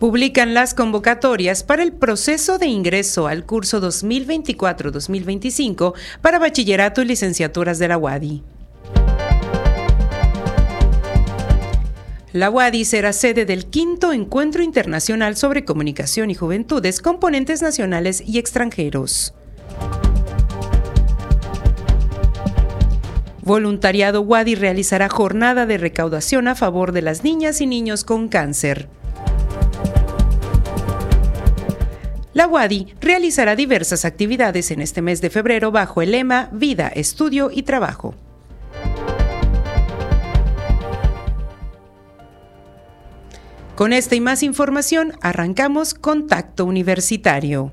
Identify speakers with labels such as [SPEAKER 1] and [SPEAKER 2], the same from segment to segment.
[SPEAKER 1] publican las convocatorias para el proceso de ingreso al curso 2024-2025 para bachillerato y licenciaturas de la UADI. La UADI será sede del quinto Encuentro Internacional sobre Comunicación y Juventudes, componentes nacionales y extranjeros. Voluntariado UADI realizará jornada de recaudación a favor de las niñas y niños con cáncer. La UADI realizará diversas actividades en este mes de febrero bajo el lema Vida, Estudio y Trabajo. Con esta y más información arrancamos Contacto Universitario.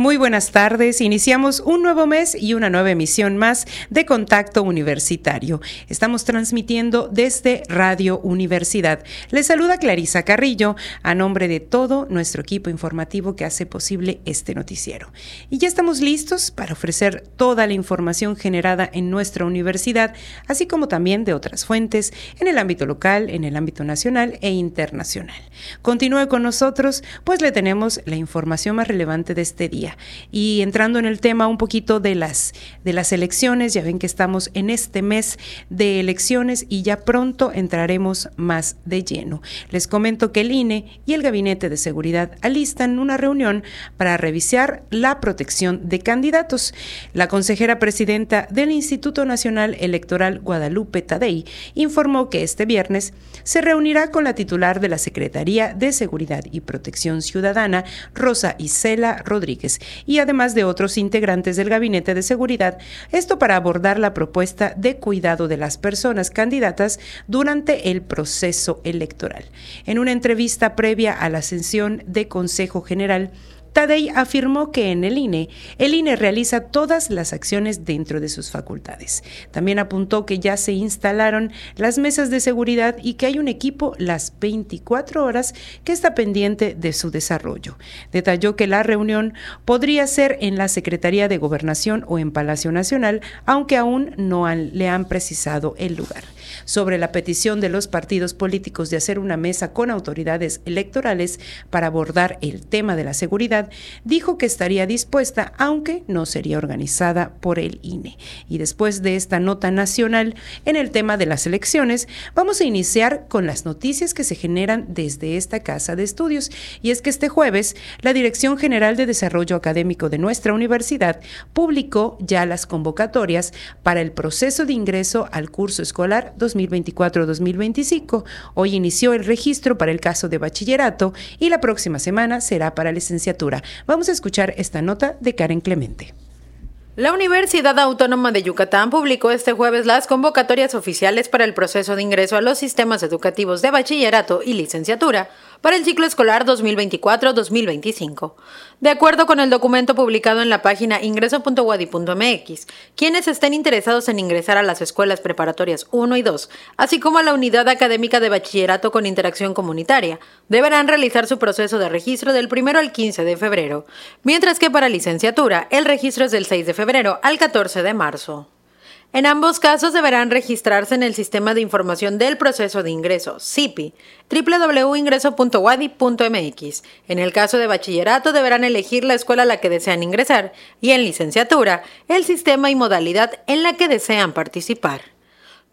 [SPEAKER 1] Muy buenas tardes. Iniciamos un nuevo mes y una nueva emisión más de Contacto Universitario. Estamos transmitiendo desde Radio Universidad. Les saluda Clarisa Carrillo a nombre de todo nuestro equipo informativo que hace posible este noticiero. Y ya estamos listos para ofrecer toda la información generada en nuestra universidad, así como también de otras fuentes en el ámbito local, en el ámbito nacional e internacional. Continúe con nosotros, pues le tenemos la información más relevante de este día y entrando en el tema un poquito de las, de las elecciones, ya ven que estamos en este mes de elecciones y ya pronto entraremos más de lleno. Les comento que el INE y el Gabinete de Seguridad alistan una reunión para revisar la protección de candidatos. La consejera presidenta del Instituto Nacional Electoral Guadalupe Tadei informó que este viernes se reunirá con la titular de la Secretaría de Seguridad y Protección Ciudadana, Rosa Isela Rodríguez, y además de otros integrantes del Gabinete de Seguridad, esto para abordar la propuesta de cuidado de las personas candidatas durante el proceso electoral. En una entrevista previa a la ascensión de Consejo General, Tadei afirmó que en el INE, el INE realiza todas las acciones dentro de sus facultades. También apuntó que ya se instalaron las mesas de seguridad y que hay un equipo las 24 horas que está pendiente de su desarrollo. Detalló que la reunión podría ser en la Secretaría de Gobernación o en Palacio Nacional, aunque aún no le han precisado el lugar sobre la petición de los partidos políticos de hacer una mesa con autoridades electorales para abordar el tema de la seguridad, dijo que estaría dispuesta, aunque no sería organizada por el INE. Y después de esta nota nacional en el tema de las elecciones, vamos a iniciar con las noticias que se generan desde esta casa de estudios. Y es que este jueves, la Dirección General de Desarrollo Académico de nuestra universidad publicó ya las convocatorias para el proceso de ingreso al curso escolar 2024-2025. Hoy inició el registro para el caso de bachillerato y la próxima semana será para licenciatura. Vamos a escuchar esta nota de Karen Clemente.
[SPEAKER 2] La Universidad Autónoma de Yucatán publicó este jueves las convocatorias oficiales para el proceso de ingreso a los sistemas educativos de bachillerato y licenciatura para el ciclo escolar 2024-2025. De acuerdo con el documento publicado en la página ingreso.wadi.mx, quienes estén interesados en ingresar a las escuelas preparatorias 1 y 2, así como a la unidad académica de bachillerato con interacción comunitaria, deberán realizar su proceso de registro del 1 al 15 de febrero, mientras que para licenciatura el registro es del 6 de febrero al 14 de marzo. En ambos casos deberán registrarse en el Sistema de Información del Proceso de Ingreso, CIPI, www.ingreso.wadi.mx. En el caso de bachillerato deberán elegir la escuela a la que desean ingresar y en licenciatura el sistema y modalidad en la que desean participar.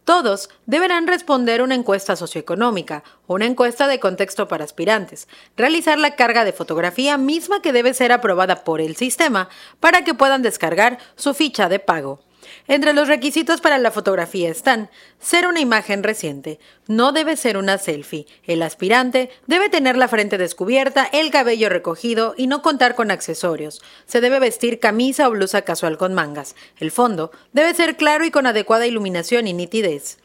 [SPEAKER 2] Todos deberán responder una encuesta socioeconómica, una encuesta de contexto para aspirantes, realizar la carga de fotografía misma que debe ser aprobada por el sistema para que puedan descargar su ficha de pago. Entre los requisitos para la fotografía están ser una imagen reciente, no debe ser una selfie, el aspirante debe tener la frente descubierta, el cabello recogido y no contar con accesorios, se debe vestir camisa o blusa casual con mangas, el fondo debe ser claro y con adecuada iluminación y nitidez.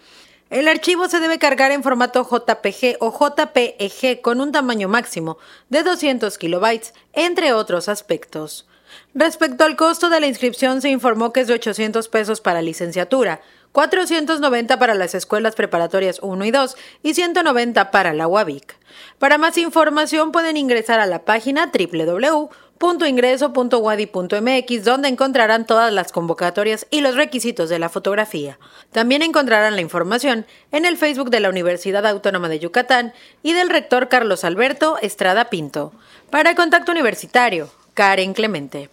[SPEAKER 2] El archivo se debe cargar en formato JPG o JPEG con un tamaño máximo de 200 kilobytes, entre otros aspectos. Respecto al costo de la inscripción, se informó que es de 800 pesos para licenciatura, 490 para las escuelas preparatorias 1 y 2 y 190 para la UABIC. Para más información pueden ingresar a la página www.ingreso.wadi.mx donde encontrarán todas las convocatorias y los requisitos de la fotografía. También encontrarán la información en el Facebook de la Universidad Autónoma de Yucatán y del rector Carlos Alberto Estrada Pinto. Para Contacto Universitario, Karen Clemente.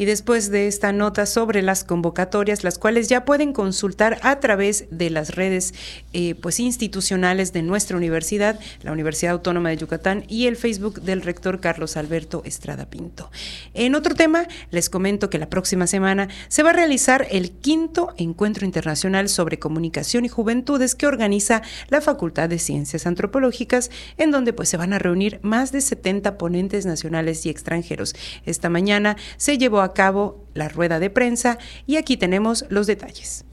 [SPEAKER 1] Y después de esta nota sobre las convocatorias, las cuales ya pueden consultar a través de las redes eh, pues institucionales de nuestra universidad, la Universidad Autónoma de Yucatán y el Facebook del rector Carlos Alberto Estrada Pinto. En otro tema, les comento que la próxima semana se va a realizar el quinto encuentro internacional sobre comunicación y juventudes que organiza la Facultad de Ciencias Antropológicas, en donde pues se van a reunir más de 70 ponentes nacionales y extranjeros. Esta mañana se llevó a cabo la rueda de prensa y aquí tenemos los detalles.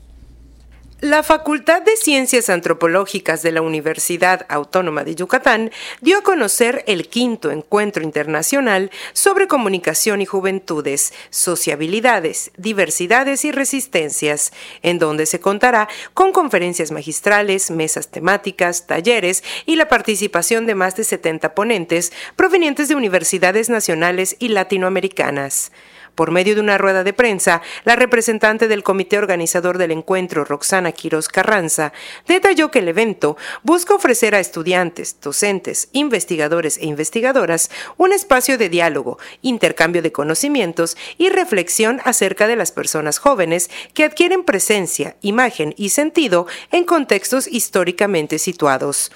[SPEAKER 1] La Facultad de Ciencias Antropológicas de la Universidad Autónoma de Yucatán dio a conocer el quinto encuentro internacional sobre comunicación y juventudes, sociabilidades, diversidades y resistencias, en donde se contará con conferencias magistrales, mesas temáticas, talleres y la participación de más de 70 ponentes provenientes de universidades nacionales y latinoamericanas. Por medio de una rueda de prensa, la representante del comité organizador del encuentro, Roxana Quiroz Carranza, detalló que el evento busca ofrecer a estudiantes, docentes, investigadores e investigadoras un espacio de diálogo, intercambio de conocimientos y reflexión acerca de las personas jóvenes que adquieren presencia, imagen y sentido en contextos históricamente situados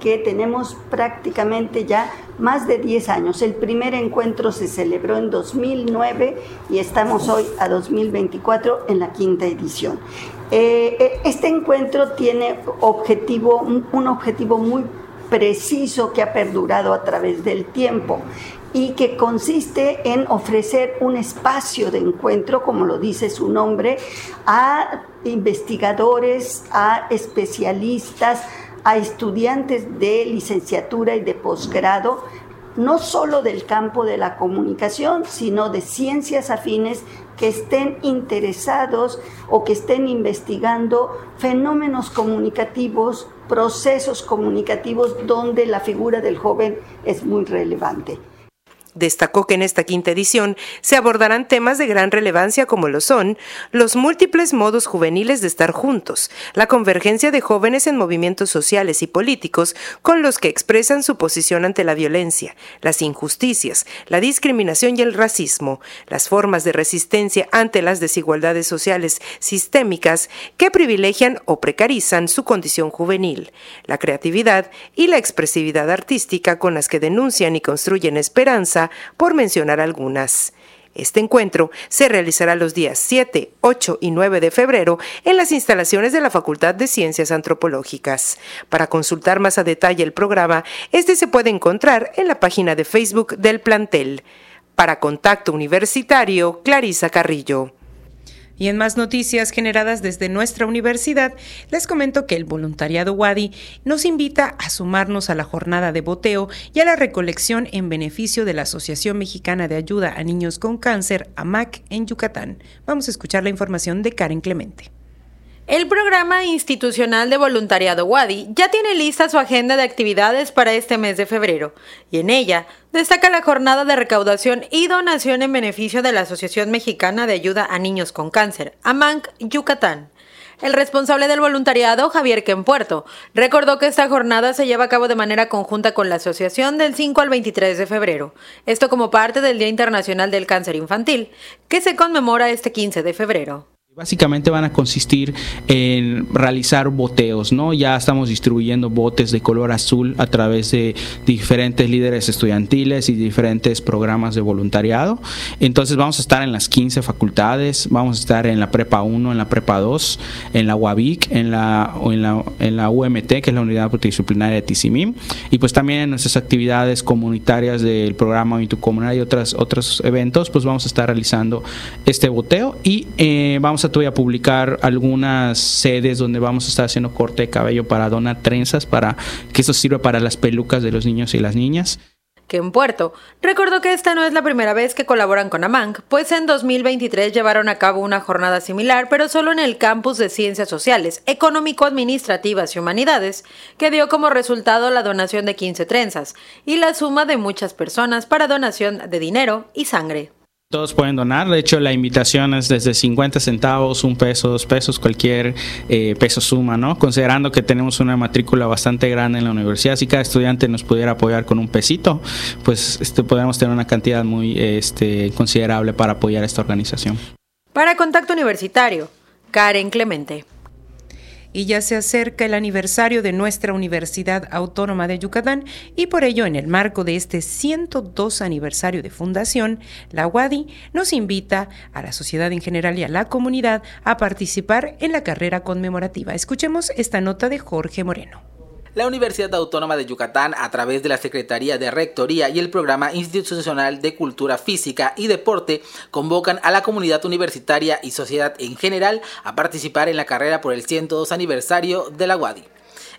[SPEAKER 3] que tenemos prácticamente ya más de 10 años. El primer encuentro se celebró en 2009 y estamos hoy a 2024 en la quinta edición. Eh, eh, este encuentro tiene objetivo, un objetivo muy preciso que ha perdurado a través del tiempo y que consiste en ofrecer un espacio de encuentro, como lo dice su nombre, a investigadores, a especialistas, a estudiantes de licenciatura y de posgrado, no solo del campo de la comunicación, sino de ciencias afines que estén interesados o que estén investigando fenómenos comunicativos, procesos comunicativos donde la figura del joven es muy relevante.
[SPEAKER 1] Destacó que en esta quinta edición se abordarán temas de gran relevancia como lo son los múltiples modos juveniles de estar juntos, la convergencia de jóvenes en movimientos sociales y políticos con los que expresan su posición ante la violencia, las injusticias, la discriminación y el racismo, las formas de resistencia ante las desigualdades sociales sistémicas que privilegian o precarizan su condición juvenil, la creatividad y la expresividad artística con las que denuncian y construyen esperanza por mencionar algunas. Este encuentro se realizará los días 7, 8 y 9 de febrero en las instalaciones de la Facultad de Ciencias Antropológicas. Para consultar más a detalle el programa, este se puede encontrar en la página de Facebook del plantel. Para Contacto Universitario, Clarisa Carrillo. Y en más noticias generadas desde nuestra universidad, les comento que el voluntariado Wadi nos invita a sumarnos a la jornada de boteo y a la recolección en beneficio de la Asociación Mexicana de Ayuda a Niños con Cáncer, AMAC, en Yucatán. Vamos a escuchar la información de Karen Clemente.
[SPEAKER 2] El programa institucional de voluntariado WADI ya tiene lista su agenda de actividades para este mes de febrero y en ella destaca la jornada de recaudación y donación en beneficio de la Asociación Mexicana de Ayuda a Niños con Cáncer, AMANC, Yucatán. El responsable del voluntariado, Javier Quempuerto, recordó que esta jornada se lleva a cabo de manera conjunta con la asociación del 5 al 23 de febrero, esto como parte del Día Internacional del Cáncer Infantil, que se conmemora este 15 de febrero.
[SPEAKER 4] Básicamente van a consistir en realizar boteos, ¿no? Ya estamos distribuyendo botes de color azul a través de diferentes líderes estudiantiles y diferentes programas de voluntariado. Entonces vamos a estar en las 15 facultades, vamos a estar en la Prepa 1, en la Prepa 2, en la UABIC, en la, en la, en la UMT, que es la Unidad Multidisciplinaria de Tizimim, y pues también en nuestras actividades comunitarias del programa Comunidad y otras, otros eventos, pues vamos a estar realizando este boteo y eh, vamos a todavía publicar algunas sedes donde vamos a estar haciendo corte de cabello para donar trenzas, para que eso sirva para las pelucas de los niños y las niñas
[SPEAKER 2] que en Puerto. Recordó que esta no es la primera vez que colaboran con AMANG, pues en 2023 llevaron a cabo una jornada similar, pero solo en el campus de Ciencias Sociales, Económico-Administrativas y Humanidades, que dio como resultado la donación de 15 trenzas y la suma de muchas personas para donación de dinero y sangre.
[SPEAKER 4] Todos pueden donar, de hecho la invitación es desde 50 centavos, un peso, dos pesos, cualquier eh, peso suma, ¿no? Considerando que tenemos una matrícula bastante grande en la universidad, si cada estudiante nos pudiera apoyar con un pesito, pues este, podemos tener una cantidad muy este, considerable para apoyar esta organización.
[SPEAKER 2] Para Contacto Universitario, Karen Clemente
[SPEAKER 1] y ya se acerca el aniversario de nuestra Universidad Autónoma de Yucatán y por ello en el marco de este 102 aniversario de fundación, la UADI nos invita a la sociedad en general y a la comunidad a participar en la carrera conmemorativa. Escuchemos esta nota de Jorge Moreno.
[SPEAKER 5] La Universidad Autónoma de Yucatán, a través de la Secretaría de Rectoría y el Programa Institucional de Cultura Física y Deporte, convocan a la comunidad universitaria y sociedad en general a participar en la carrera por el 102 aniversario de la UADI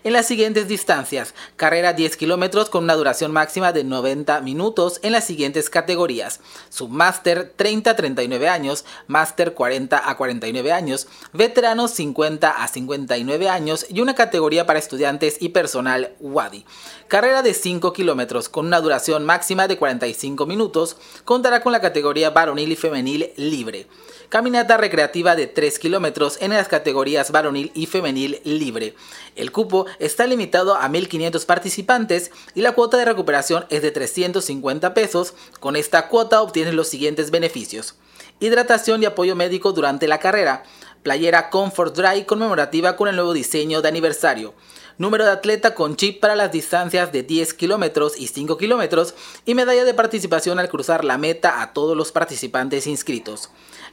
[SPEAKER 5] en las siguientes distancias. Carrera 10 kilómetros con una duración máxima de 90 minutos en las siguientes categorías. Submaster 30 a 39 años, Master 40 a 49 años, Veteranos 50 a 59 años y una categoría para estudiantes y personal WADI. Carrera de 5 kilómetros con una duración máxima de 45 minutos, contará con la categoría varonil y femenil libre. Caminata recreativa de 3 kilómetros en las categorías varonil y femenil libre. El cupo está limitado a 1.500 participantes y la cuota de recuperación es de 350 pesos. Con esta cuota obtienes los siguientes beneficios. Hidratación y apoyo médico durante la carrera. Playera Comfort Dry conmemorativa con el nuevo diseño de aniversario número de atleta con chip para las distancias de 10 kilómetros y 5 kilómetros y medalla de participación al cruzar la meta a todos los participantes inscritos.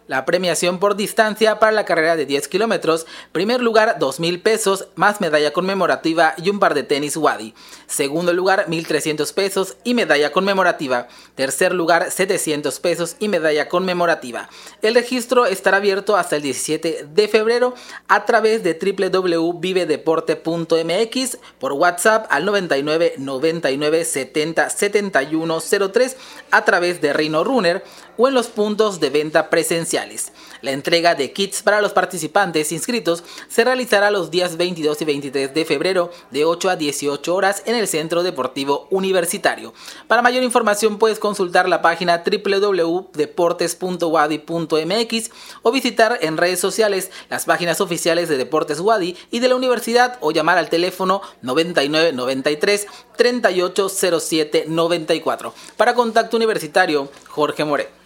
[SPEAKER 5] La premiación por distancia para la carrera de 10 kilómetros, primer lugar 2 mil pesos más medalla conmemorativa y un par de tenis Wadi. Segundo lugar 1.300 pesos y medalla conmemorativa. Tercer lugar 700 pesos y medalla conmemorativa. El registro estará abierto hasta el 17 de febrero a través de www.vivedeporte.mx por WhatsApp al 99 99 70 71 03 a través de Reino Runner o en los puntos de venta presenciales. La entrega de kits para los participantes inscritos se realizará los días 22 y 23 de febrero de 8 a 18 horas en el Centro Deportivo Universitario. Para mayor información puedes consultar la página www.deportes.wadi.mx o visitar en redes sociales las páginas oficiales de Deportes Wadi y de la universidad o llamar al teléfono 9993 3807 94. Para contacto universitario, Jorge More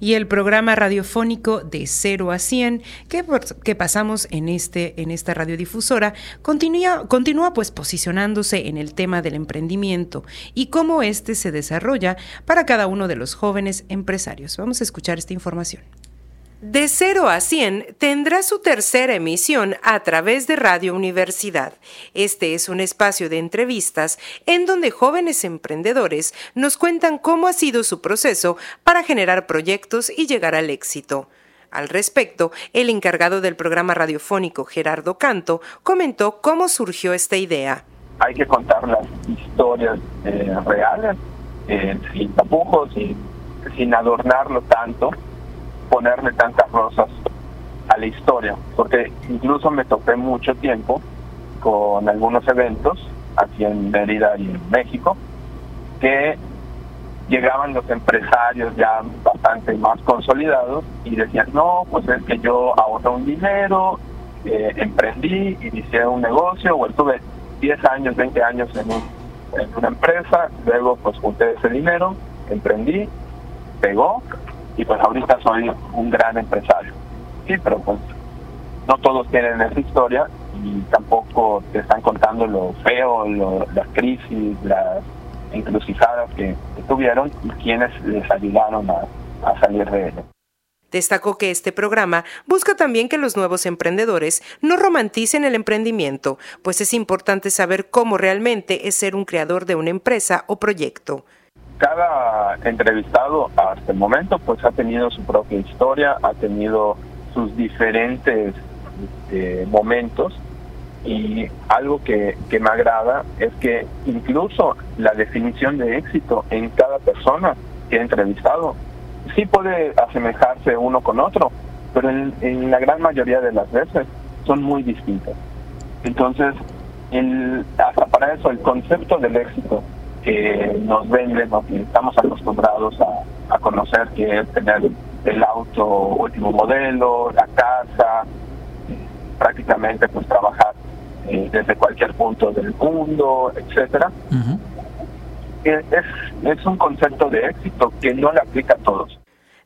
[SPEAKER 1] y el programa radiofónico de 0 a 100 que, que pasamos en, este, en esta radiodifusora continúa, continúa pues posicionándose en el tema del emprendimiento y cómo este se desarrolla para cada uno de los jóvenes empresarios. Vamos a escuchar esta información. De 0 a 100 tendrá su tercera emisión a través de Radio Universidad. Este es un espacio de entrevistas en donde jóvenes emprendedores nos cuentan cómo ha sido su proceso para generar proyectos y llegar al éxito. Al respecto, el encargado del programa radiofónico Gerardo Canto comentó cómo surgió esta idea.
[SPEAKER 6] Hay que contar las historias eh, reales, eh, sin tapujos, sin adornarlo tanto ponerle tantas rosas a la historia, porque incluso me topé mucho tiempo con algunos eventos aquí en Mérida y en México, que llegaban los empresarios ya bastante más consolidados y decían, no, pues es que yo ahorré un dinero, eh, emprendí, inicié un negocio, o estuve 10 años, 20 años en, en una empresa, luego pues junté ese dinero, emprendí, pegó, y pues ahorita soy un gran empresario. Sí, pero pues no todos tienen esa historia y tampoco te están contando lo feo, las crisis, las encrucijadas que, tuvieron y quienes les ayudaron a, a salir de ello.
[SPEAKER 1] Destacó que este programa busca también que los nuevos emprendedores no romanticen el emprendimiento, pues es importante saber cómo realmente es ser un creador de una empresa o proyecto
[SPEAKER 6] cada entrevistado hasta el momento pues ha tenido su propia historia, ha tenido sus diferentes este, momentos y algo que, me agrada es que incluso la definición de éxito en cada persona que he entrevistado sí puede asemejarse uno con otro, pero en, la gran mayoría de las veces son muy distintas. Entonces, el, hasta para eso, el concepto del éxito que nos venden o que estamos acostumbrados a, a conocer, que es tener el auto último modelo, la casa, prácticamente pues trabajar eh, desde cualquier punto del mundo, etcétera. es, es un concepto de éxito que no le aplica a todos.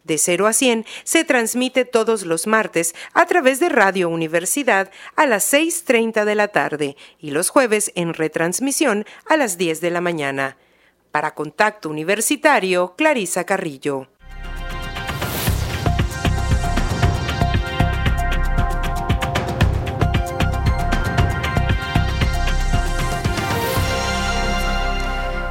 [SPEAKER 1] De 0 a 100 se transmite todos los martes a través de Radio Universidad a las 6.30 de la tarde y los jueves en retransmisión a las 10 de la mañana. Para Contacto Universitario, Clarisa Carrillo.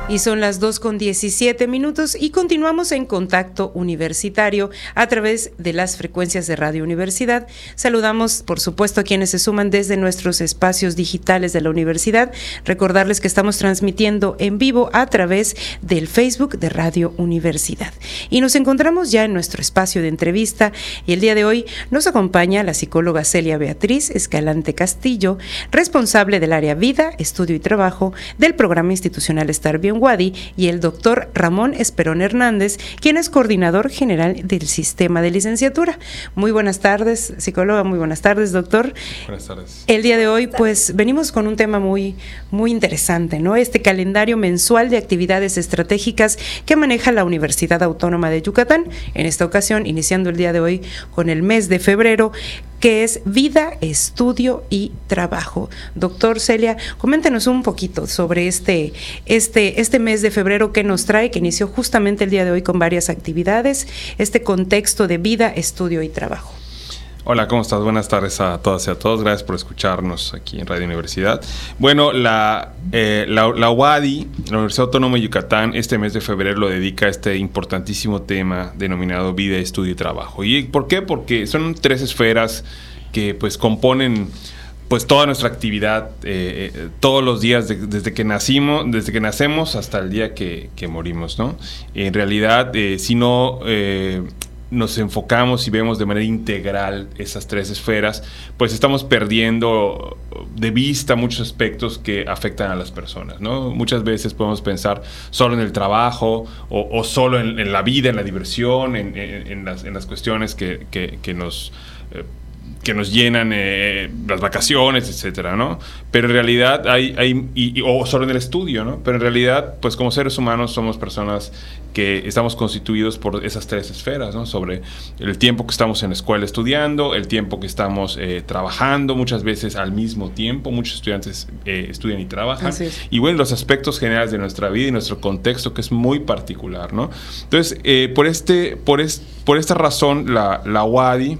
[SPEAKER 1] Y son las 2 con 17 minutos y continuamos en contacto universitario a través de las frecuencias de Radio Universidad. Saludamos, por supuesto, a quienes se suman desde nuestros espacios digitales de la universidad. Recordarles que estamos transmitiendo en vivo a través del Facebook de Radio Universidad. Y nos encontramos ya en nuestro espacio de entrevista y el día de hoy nos acompaña la psicóloga Celia Beatriz Escalante Castillo, responsable del área Vida, Estudio y Trabajo del programa institucional Estar Bien Wadi y el doctor Ramón Esperón Hernández, quien es coordinador general del sistema de licenciatura. Muy buenas tardes, psicóloga, muy buenas tardes, doctor.
[SPEAKER 7] Buenas tardes.
[SPEAKER 1] El día de hoy, pues, venimos con un tema muy, muy interesante, ¿no? Este calendario mensual de actividades estratégicas que maneja la Universidad Autónoma de Yucatán. En esta ocasión, iniciando el día de hoy con el mes de febrero, que es vida, estudio y trabajo. Doctor Celia, coméntenos un poquito sobre este, este, este mes de febrero que nos trae, que inició justamente el día de hoy con varias actividades, este contexto de vida, estudio y trabajo.
[SPEAKER 7] Hola, ¿cómo estás? Buenas tardes a todas y a todos. Gracias por escucharnos aquí en Radio Universidad. Bueno, la, eh, la, la, UADI, la Universidad Autónoma de Yucatán, este mes de febrero lo dedica a este importantísimo tema denominado vida, estudio y trabajo. ¿Y por qué? Porque son tres esferas que pues componen pues toda nuestra actividad eh, eh, todos los días desde que nacimos desde que nacemos hasta el día que, morimos no en realidad si no nos enfocamos y vemos de manera integral esas tres esferas, pues estamos perdiendo de vista muchos aspectos que afectan a las personas. Muchas veces podemos pensar solo en el trabajo o, solo en, la vida, en la diversión, en, las, cuestiones que, nos... Que nos llenan eh, las vacaciones, etcétera, ¿no? Pero en realidad hay, hay o solo en el estudio, ¿no? Pero en realidad, pues como seres humanos somos personas que estamos constituidos por esas tres esferas, ¿no? Sobre el tiempo que estamos en la escuela estudiando, el tiempo que estamos eh, trabajando, muchas veces al mismo tiempo, muchos estudiantes eh, estudian y trabajan, y bueno, los aspectos generales de nuestra vida y nuestro contexto que es muy particular, ¿no? Entonces, por, este, por, por esta razón, la, la UADI,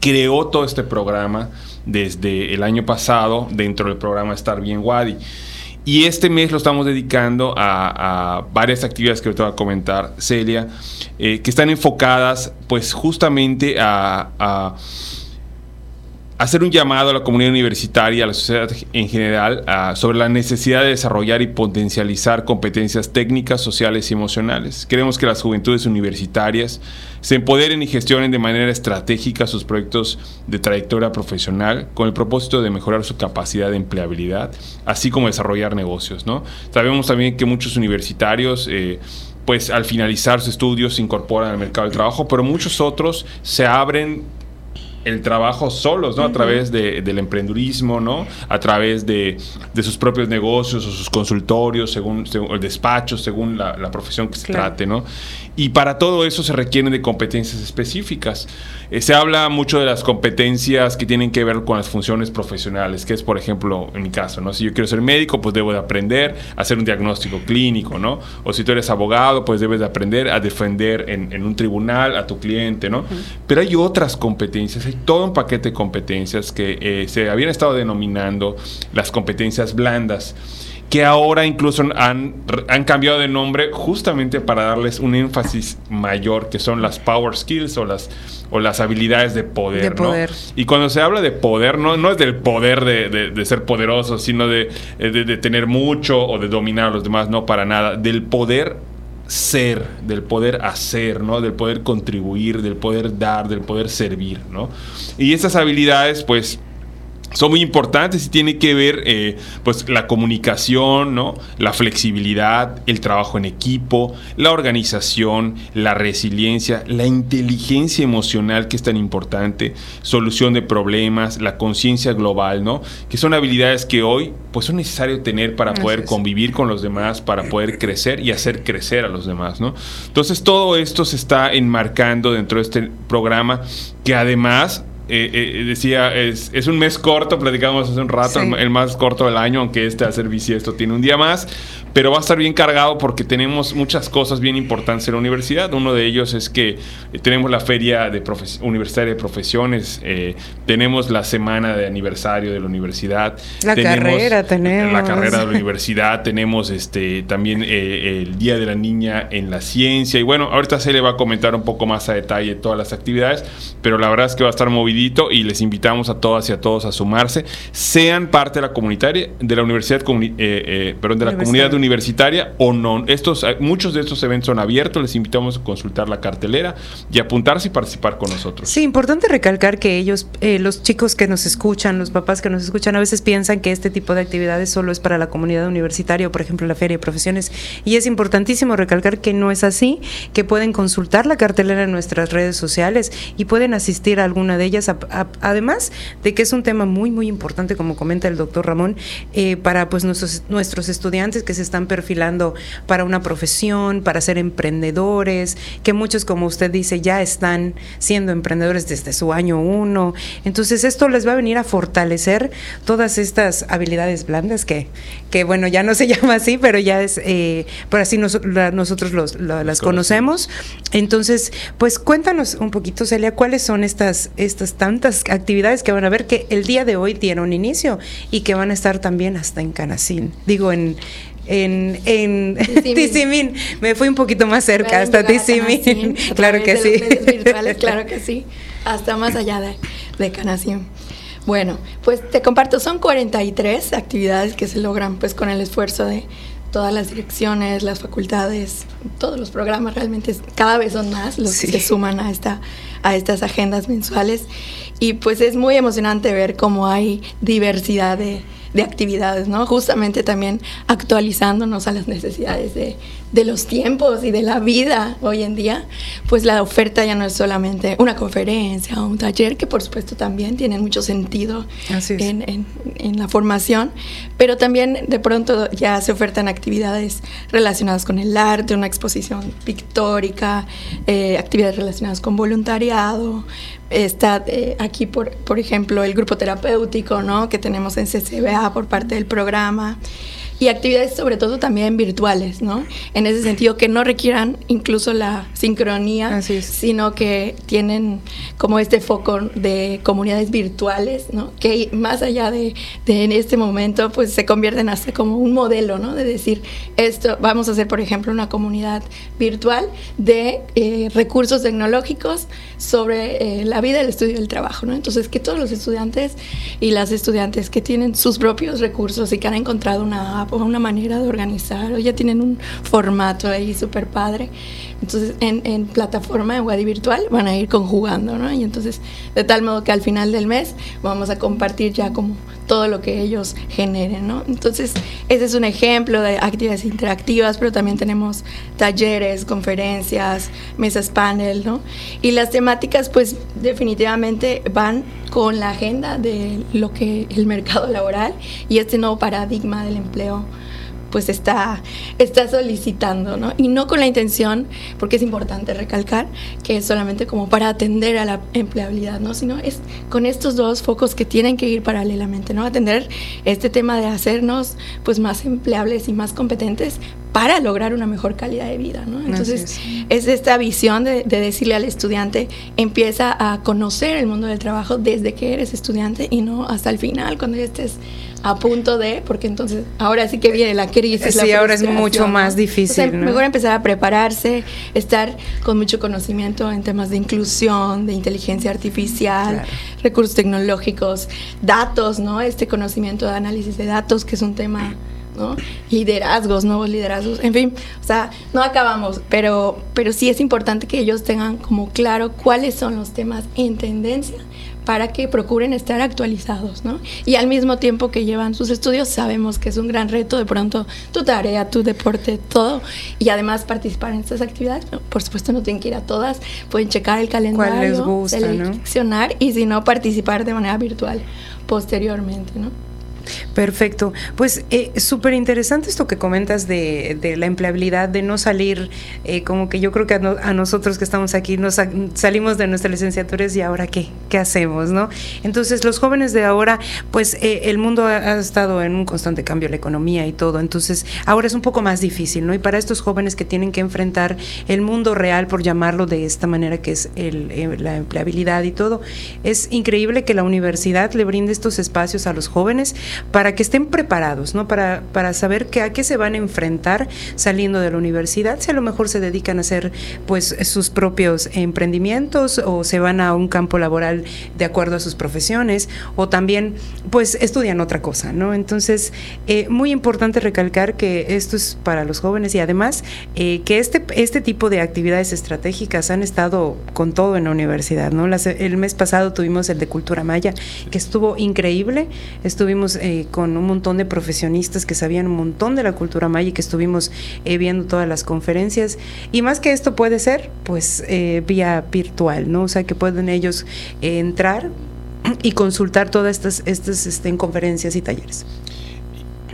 [SPEAKER 7] creó todo este programa desde el año pasado dentro del programa Estar Bien Wadi. Y este mes lo estamos dedicando a, varias actividades que ahorita va a comentar Celia, eh, que están enfocadas pues justamente a hacer un llamado a la comunidad universitaria, a la sociedad en general, sobre la necesidad de desarrollar y potencializar competencias técnicas, sociales y emocionales. Queremos que las juventudes universitarias se empoderen y gestionen de manera estratégica sus proyectos de trayectoria profesional con el propósito de mejorar su capacidad de empleabilidad, así como desarrollar negocios. Sabemos también que muchos universitarios... Eh, pues al finalizar sus estudios se incorporan al mercado del trabajo, pero muchos otros se abren el trabajo solos, ¿no? A través de, del emprendurismo, ¿no? A través de, sus propios negocios o sus consultorios, según, el despacho, según la, profesión que se trate, ¿no? Y para todo eso se requieren de competencias específicas. Eh, se habla mucho de las competencias que tienen que ver con las funciones profesionales, que es, por ejemplo, en mi caso, ¿no? Si yo quiero ser médico, pues debo de aprender a hacer un diagnóstico clínico, ¿no? O si tú eres abogado, pues debes de aprender a defender en, un tribunal a tu cliente, ¿no? Pero hay otras competencias, hay todo un paquete de competencias que eh, se habían estado denominando las competencias blandas que ahora incluso han, han cambiado de nombre justamente para darles un énfasis mayor, que son las power skills o las o las habilidades de poder, Y cuando se habla de poder, no, no es del poder de, ser poderoso, sino de, de, tener mucho o de dominar a los demás, no para nada, del poder ser, del poder hacer, ¿no? Del poder contribuir, del poder dar, del poder servir, ¿no? Y esas habilidades, pues, son muy importantes y tiene que ver eh, pues la comunicación, ¿no? la flexibilidad, el trabajo en equipo, la organización, la resiliencia, la inteligencia emocional que es tan importante, solución de problemas, la conciencia global, ¿no? que son habilidades que hoy pues son necesarios tener para poder convivir con los demás, para poder crecer y hacer crecer a los demás. ¿no? Entonces todo esto se está enmarcando dentro de este programa que además eh, eh, decía, es, es, un mes corto, platicamos hace un rato, el, más corto del año, aunque este hacer bici esto tiene un día más, pero va a estar bien cargado porque tenemos muchas cosas bien importantes en la universidad. Uno de ellos es que eh, tenemos la feria de universitaria de profesiones, tenemos la semana de aniversario de la universidad.
[SPEAKER 1] La carrera tenemos.
[SPEAKER 7] La carrera de la universidad, tenemos este también el Día de la Niña en la Ciencia. Y bueno, ahorita se le va a comentar un poco más a detalle todas las actividades, pero la verdad es que va a estar movido y les invitamos a todas y a todos a sumarse. Sean parte de la comunitaria, de la universidad, eh, eh, perdón, de la comunidad universitaria o no. Estos, eh, muchos de estos eventos son abiertos, les invitamos a consultar la cartelera y apuntarse y participar con nosotros.
[SPEAKER 1] Sí, importante recalcar que ellos, los chicos que nos escuchan, los papás que nos escuchan, a veces piensan que este tipo de actividades solo es para la comunidad universitaria, por ejemplo, la Feria de Profesiones. Y es importantísimo recalcar que no es así, que pueden consultar la cartelera en nuestras redes sociales y pueden asistir a alguna de ellas además de que es un tema muy, muy importante, como comenta el doctor Ramón, eh, para pues nuestros, nuestros estudiantes que se están perfilando para una profesión, para ser emprendedores, que muchos, como usted dice, ya están siendo emprendedores desde su año uno. Entonces, esto les va a venir a fortalecer todas estas habilidades blandas que, que bueno, ya no se llama así, pero ya es, eh, por así nosotros los, las conocemos. Entonces, pues cuéntanos un poquito, Celia, cuáles son estas, estas tantas actividades que van a ver que el día de hoy un inicio y que van a estar también hasta en Canacín. Digo, en, en, en Tizimín. Me fui un poquito más cerca, hasta Tizimín.
[SPEAKER 8] claro que sí. claro que sí. Hasta más allá de, de Canacín. Bueno, pues te comparto, son 43 actividades que se logran pues con el esfuerzo de todas las direcciones, las facultades, todos los programas realmente cada vez son más los que se suman a esta a estas agendas mensuales y pues es muy emocionante ver cómo hay diversidad de, de actividades, ¿no? Justamente también actualizándonos a las necesidades de, de, los tiempos y de la vida hoy en día, pues la oferta ya no es solamente una conferencia o un taller, que por supuesto también tienen mucho sentido en, en, en, la formación, pero también de pronto ya se ofertan actividades relacionadas con el arte, una exposición pictórica, eh, actividades relacionadas con voluntariado, Está eh, aquí, por, por ejemplo, el grupo terapéutico ¿no? que tenemos en CCBA por parte del programa y actividades sobre todo también virtuales, ¿no? En ese sentido que no requieran incluso la sincronía, sino que tienen como este foco de comunidades virtuales, ¿no? Que más allá de, de, en este momento pues se convierten hasta como un modelo, ¿no? De decir, esto, vamos a hacer por ejemplo una comunidad virtual de eh, recursos tecnológicos sobre eh, la vida, el estudio y el trabajo, ¿no? Entonces que todos los estudiantes y las estudiantes que tienen sus propios recursos y que han encontrado una o una manera de organizar, o ya tienen un formato ahí súper padre. Entonces, en, en, plataforma de Wadi Virtual van a ir conjugando, ¿no? Y entonces, de tal modo que al final del mes vamos a compartir ya como todo lo que ellos generen, ¿no? Entonces, ese es un ejemplo de actividades interactivas, pero también tenemos talleres, conferencias, mesas panel, ¿no? Y las temáticas, pues, definitivamente van con la agenda de lo que el mercado laboral y este nuevo paradigma del empleo pues está, está solicitando, ¿no? Y no con la intención, porque es importante recalcar que es solamente como para atender a la empleabilidad, ¿no? Sino es con estos dos focos que tienen que ir paralelamente, ¿no? Atender este tema de hacernos pues más empleables y más competentes para lograr una mejor calidad de vida, ¿no? Entonces es. esta visión de, de decirle al estudiante, empieza a conocer el mundo del trabajo desde que eres estudiante y no hasta el final, cuando ya estés a punto de, porque entonces ahora sí que viene la crisis.
[SPEAKER 1] Sí,
[SPEAKER 8] la
[SPEAKER 1] ahora es mucho más difícil.
[SPEAKER 8] Mejor empezar a prepararse, estar con mucho conocimiento en temas de inclusión, de inteligencia artificial,
[SPEAKER 1] Claro.
[SPEAKER 8] recursos tecnológicos, datos, ¿no? Este conocimiento de análisis de datos, que es un tema, ¿no? Liderazgos, nuevos liderazgos, en fin, o sea, no acabamos, pero, pero sí es importante que ellos tengan como claro cuáles son los temas en tendencia para que procuren estar actualizados, ¿no? Y al mismo tiempo que llevan sus estudios, sabemos que es un gran reto de pronto tu tarea, tu deporte, todo, y además participar en estas actividades. Por supuesto, no tienen que ir a todas, pueden checar el calendario,
[SPEAKER 1] les gusta, ¿no?
[SPEAKER 8] seleccionar y si no, participar de manera virtual posteriormente, ¿no?
[SPEAKER 1] Perfecto. Pues eh, súper interesante esto que comentas de, de la empleabilidad, de no salir, eh, como que yo creo que a, no- a nosotros que estamos aquí nos sa- salimos de nuestras licenciaturas y ahora qué, qué hacemos, ¿no? Entonces los jóvenes de ahora, pues eh, el mundo ha, ha estado en un constante cambio, la economía y todo, entonces ahora es un poco más difícil, ¿no? Y para estos jóvenes que tienen que enfrentar el mundo real, por llamarlo de esta manera, que es el, eh, la empleabilidad y todo, es increíble que la universidad le brinde estos espacios a los jóvenes para que estén preparados, ¿no? Para, para saber que a qué se van a enfrentar saliendo de la universidad, si a lo mejor se dedican a hacer pues sus propios emprendimientos o se van a un campo laboral de acuerdo a sus profesiones o también pues estudian otra cosa, ¿no? Entonces, eh, muy importante recalcar que esto es para los jóvenes y además eh, que este, este tipo de actividades estratégicas han estado con todo en la universidad, ¿no? El mes pasado tuvimos el de Cultura Maya, que estuvo increíble, estuvimos eh, con un montón de profesionistas que sabían un montón de la cultura maya y que estuvimos eh, viendo todas las conferencias. Y más que esto puede ser, pues, eh, vía virtual, ¿no? O sea, que pueden ellos eh, entrar y consultar todas estas, estas este, en conferencias y talleres.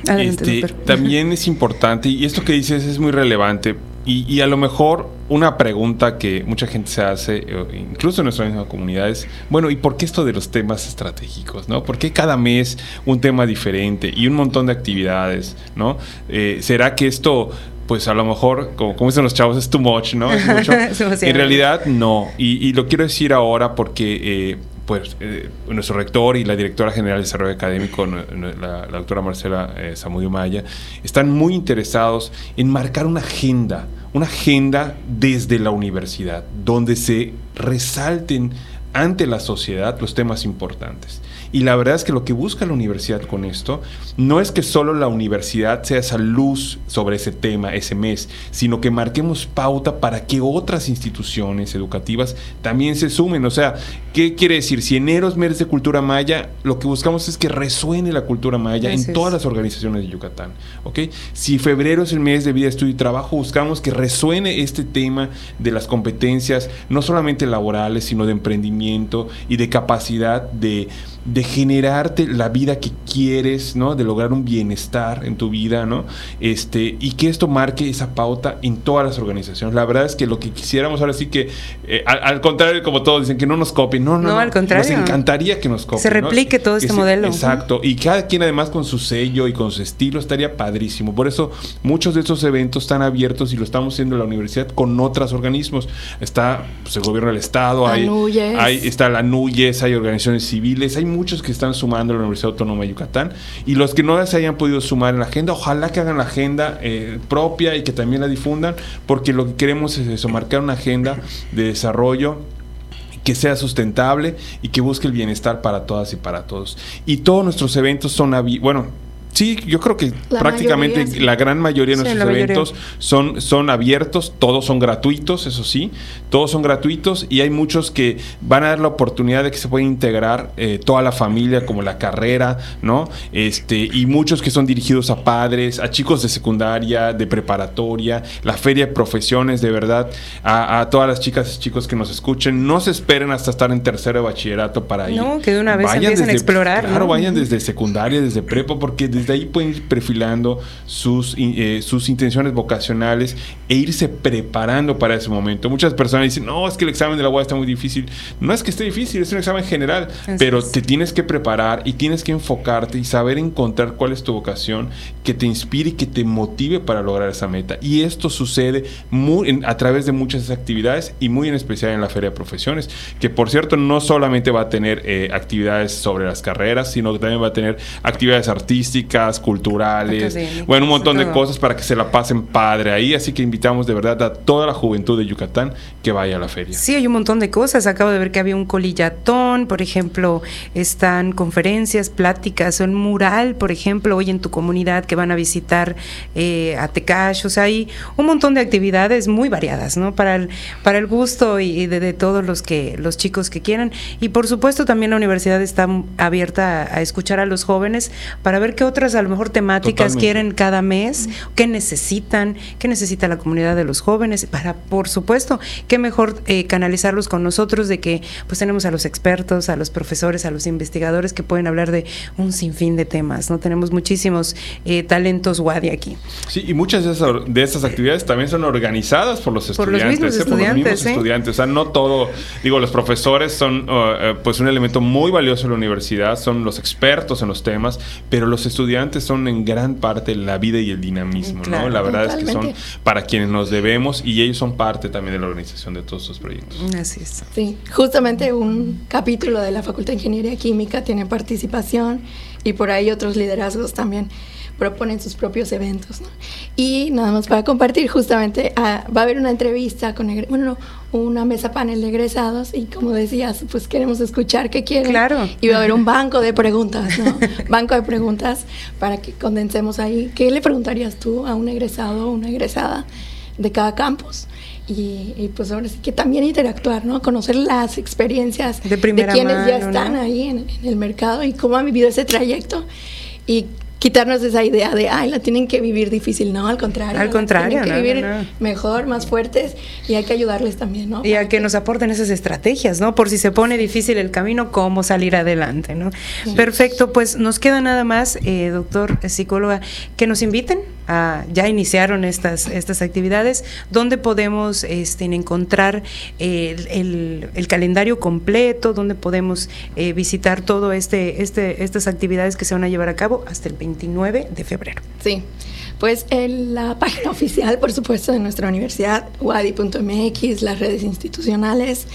[SPEAKER 1] Adelante,
[SPEAKER 7] Este, también es importante, y esto que dices es muy relevante, y, y a lo mejor una pregunta que mucha gente se hace, eh, incluso en nuestra misma comunidad, es, bueno, ¿y por qué esto de los temas estratégicos? ¿no? ¿Por qué cada mes un tema diferente y un montón de actividades? ¿no? Eh, ¿Será que esto... Pues a lo mejor, como, como dicen los chavos, es too much, ¿no? Es mucho. En realidad, no. Y, y lo quiero decir ahora porque eh, pues eh, nuestro rector y la directora general de desarrollo académico, la, doctora Marcela eh, Zamudio Maya, están muy interesados en marcar una agenda, una agenda desde la universidad, donde se resalten ante la sociedad los temas importantes. Y la verdad es que lo que busca la universidad con esto no es que solo la universidad sea esa luz sobre ese tema ese mes, sino que marquemos pauta para que otras instituciones educativas también se sumen. O sea, ¿qué quiere decir? Si enero es mes de cultura maya, lo que buscamos es que resuene la cultura maya en todas las organizaciones de Yucatán. ¿ok? Si febrero es el mes de vida, estudio y trabajo, buscamos que resuene este tema de las competencias, no solamente laborales, sino de emprendimiento y de capacidad de, de generarte la vida que quieres, ¿no? De lograr un bienestar en tu vida, ¿no? Este, y que esto marque esa pauta en todas las organizaciones. La verdad es que lo que quisiéramos ahora sí que, eh, al, al contrario, como todos dicen, que no nos copien. No, no,
[SPEAKER 1] No, al contrario.
[SPEAKER 7] Nos encantaría que nos copien.
[SPEAKER 1] Se
[SPEAKER 7] ¿no?
[SPEAKER 1] replique todo este modelo.
[SPEAKER 7] Exacto. Y cada quien además con su sello y con su estilo estaría padrísimo. Por eso muchos de estos eventos están abiertos y lo estamos haciendo en la universidad con otros organismos. Está pues, el gobierno del estado, hay,
[SPEAKER 8] ANUYES.
[SPEAKER 7] hay, está la NUYES, hay organizaciones civiles, hay muchos que están sumando a la Universidad Autónoma de Yucatán. Y los que no se hayan podido sumar en la agenda, ojalá que hagan la agenda eh, propia y que también la difundan, porque lo que queremos es eso, marcar una agenda de desarrollo que sea sustentable y que busque el bienestar para todas y para todos. Y todos nuestros eventos son bueno, sí, yo creo que
[SPEAKER 8] La
[SPEAKER 7] prácticamente
[SPEAKER 8] mayoría, sí.
[SPEAKER 7] la gran mayoría de
[SPEAKER 1] Sí,
[SPEAKER 7] nuestros eventos son, son abiertos, todos son gratuitos, eso sí, todos son gratuitos y hay muchos que van a dar la oportunidad de que se pueden integrar eh, toda la familia, como la carrera, ¿no? Este, y muchos que son dirigidos a padres, a chicos de secundaria, de preparatoria, la feria de profesiones, de verdad, a, a todas las chicas y chicos que nos escuchen, no se esperen hasta estar en tercero de bachillerato para ir.
[SPEAKER 1] No, que de una vez empiecen a explorar,
[SPEAKER 7] Claro,
[SPEAKER 1] ¿no?
[SPEAKER 7] vayan desde secundaria, desde prepa, porque desde desde ahí pueden ir perfilando sus, eh, sus intenciones vocacionales e irse preparando para ese momento. Muchas personas dicen, no, es que el examen de la UAD está muy difícil. No es que esté difícil, es un examen general, pero te tienes que preparar y tienes que enfocarte y saber encontrar cuál es tu vocación que te inspire y que te motive para lograr esa meta. Y esto sucede muy, a través de muchas actividades y muy en especial en la Feria de Profesiones, que por cierto no solamente va a tener eh, actividades sobre las carreras, sino que también va a tener actividades artísticas, culturales, bueno, un montón de cosas para que se la pasen padre ahí. Así que invitamos de verdad a toda la juventud de Yucatán que vaya a la feria.
[SPEAKER 1] Sí, hay un montón de cosas. Acabo de ver que había un colillatón, por ejemplo, están conferencias, pláticas, un mural, por ejemplo, hoy en tu comunidad que van a visitar eh, a Tecash. O sea, hay un montón de actividades muy variadas, ¿no? Para el, para el gusto y, de, todos los que los chicos que quieran. Y por supuesto también la universidad está abierta a, escuchar a los jóvenes para ver qué otras a lo mejor temáticas quieren cada mes, qué necesitan, qué necesita la comunidad de los jóvenes, para por supuesto, qué mejor eh, canalizarlos con nosotros de que pues tenemos a los expertos, a los profesores, a los investigadores que pueden hablar de un sinfín de temas, ¿no? Tenemos muchísimos eh, talentos WADI aquí.
[SPEAKER 7] Sí, y muchas de esas, de esas actividades también son organizadas por los estudiantes, por los mismos estudiantes, por los mismos estudiantes, o sea, no todo, digo, los profesores son uh, pues un elemento muy valioso en la universidad, son los expertos en los temas, pero los estudiantes son en gran parte la vida y el dinamismo, ¿no? La verdad es que son para quienes nos debemos y ellos son parte también de la organización de todos estos proyectos.
[SPEAKER 8] Así es. Sí, justamente un capítulo de la Facultad de Ingeniería Química tiene participación y por ahí otros liderazgos también proponen sus propios eventos. Y nada más para compartir, justamente ah, va a haber una entrevista con, bueno, una mesa panel de egresados y como decías, pues queremos escuchar qué quieren.
[SPEAKER 1] Claro.
[SPEAKER 8] Y va a haber un banco de preguntas, ¿no? banco de preguntas para que condensemos ahí. ¿Qué le preguntarías tú a un egresado o una egresada de cada campus? Y, pues ahora sí que también interactuar, ¿no? Conocer las experiencias de, quienes ya están ahí en, en, el mercado y cómo han vivido ese trayecto y quitarnos esa idea de, ay, la tienen que vivir difícil. No, al contrario.
[SPEAKER 1] Al contrario.
[SPEAKER 8] Tienen que vivir mejor, más fuertes y hay que ayudarles también, ¿no?
[SPEAKER 1] Y a que, nos aporten esas estrategias, ¿no? Por si se pone difícil el camino, cómo salir adelante, ¿no? Perfecto, pues nos queda nada más, eh, doctor eh, psicóloga, que nos inviten a, ya iniciaron estas, estas actividades, ¿dónde podemos este, encontrar el, el, calendario completo, ¿Dónde podemos eh, visitar todo este, este, estas actividades que se van a llevar a cabo hasta el 29 de febrero.
[SPEAKER 8] Sí, pues en la página oficial, por supuesto, de nuestra universidad, wadi.mx, las redes institucionales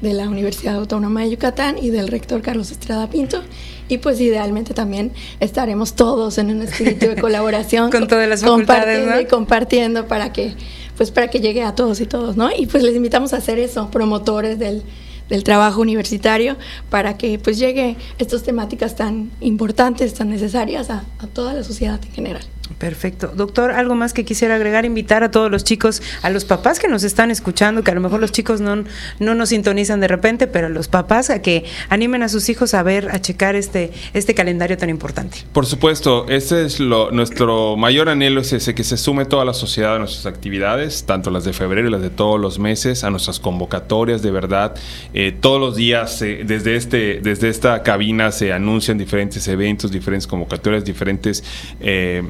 [SPEAKER 8] de la Universidad Autónoma de Yucatán y del rector Carlos Estrada Pinto. Y pues idealmente también estaremos todos en un espíritu de colaboración.
[SPEAKER 1] con todas las facultades,
[SPEAKER 8] compartiendo y compartiendo para que, pues para que llegue a todos y todos, ¿no? Y pues les invitamos a hacer eso, promotores del del trabajo universitario para que pues llegue estas temáticas tan importantes, tan necesarias a, a toda la sociedad en general.
[SPEAKER 1] Perfecto. Doctor, ¿algo más que quisiera agregar? Invitar a todos los chicos, a los papás que nos están escuchando, que a lo mejor los chicos no, no nos sintonizan de repente, pero los papás a que animen a sus hijos a ver, a checar este, este calendario tan importante.
[SPEAKER 7] Por supuesto, ese es lo, nuestro mayor anhelo es ese, que se sume toda la sociedad a nuestras actividades, tanto las de febrero y las de todos los meses, a nuestras convocatorias, de verdad. Eh, todos los días, desde, este, desde esta cabina se anuncian diferentes eventos, diferentes convocatorias, diferentes... Eh,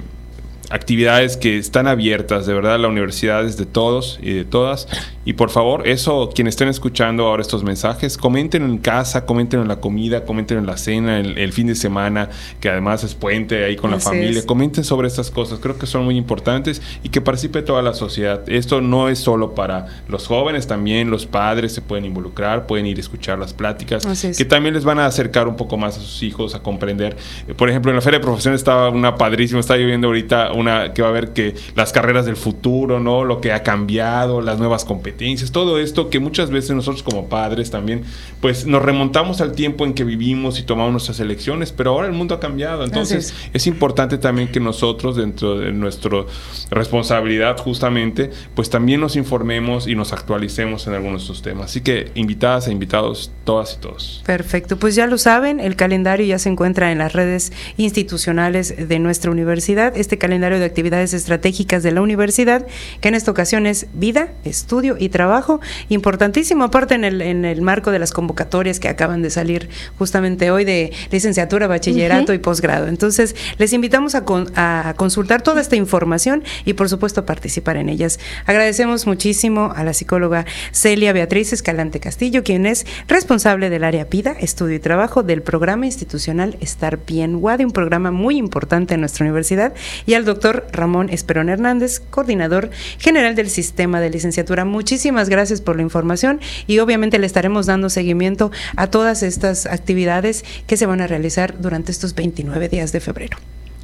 [SPEAKER 7] actividades que están abiertas, de verdad, la universidad es de todos y de todas. Y por favor, eso, quienes estén escuchando ahora estos mensajes, comenten en casa, comenten en la comida, comenten en la cena, el, fin de semana, que además es puente ahí con la familia, comenten sobre estas cosas, creo que son muy importantes y que participe toda la sociedad. Esto no es solo para los jóvenes, también los padres se pueden involucrar, pueden ir a escuchar las pláticas, que también les van a acercar un poco más a sus hijos, a comprender. Por ejemplo, en la Feria de Profesión estaba una padrísima, está lloviendo ahorita una que va a ver que las carreras del futuro, ¿no? Lo que ha cambiado, las nuevas competencias, todo esto que muchas veces nosotros como padres también, pues nos remontamos al tiempo en que vivimos y tomamos nuestras elecciones, pero ahora el mundo ha cambiado. Entonces es. importante también que nosotros, dentro de nuestra responsabilidad justamente, pues también nos informemos y nos actualicemos en algunos de estos temas. Así que invitadas e invitados, todas y todos.
[SPEAKER 1] Perfecto, pues ya lo saben, el calendario ya se encuentra en las redes institucionales de nuestra universidad. Este calendario de actividades estratégicas de la universidad, que en esta ocasión es vida, estudio y Trabajo, importantísimo, aparte en el, en el marco de las convocatorias que acaban de salir justamente hoy de licenciatura, bachillerato y posgrado. Entonces, les invitamos a, a consultar toda esta información y, por supuesto, participar en ellas. Agradecemos muchísimo a la psicóloga Celia Beatriz Escalante Castillo, quien es responsable del área PIDA, Estudio y Trabajo del programa institucional Estar Bien WADI, un programa muy importante en nuestra universidad, y al doctor Ramón Esperón Hernández, coordinador general del sistema de licenciatura. Muchísimas gracias por la información y obviamente le estaremos dando seguimiento a todas estas actividades que se van a realizar durante estos 29 días de febrero.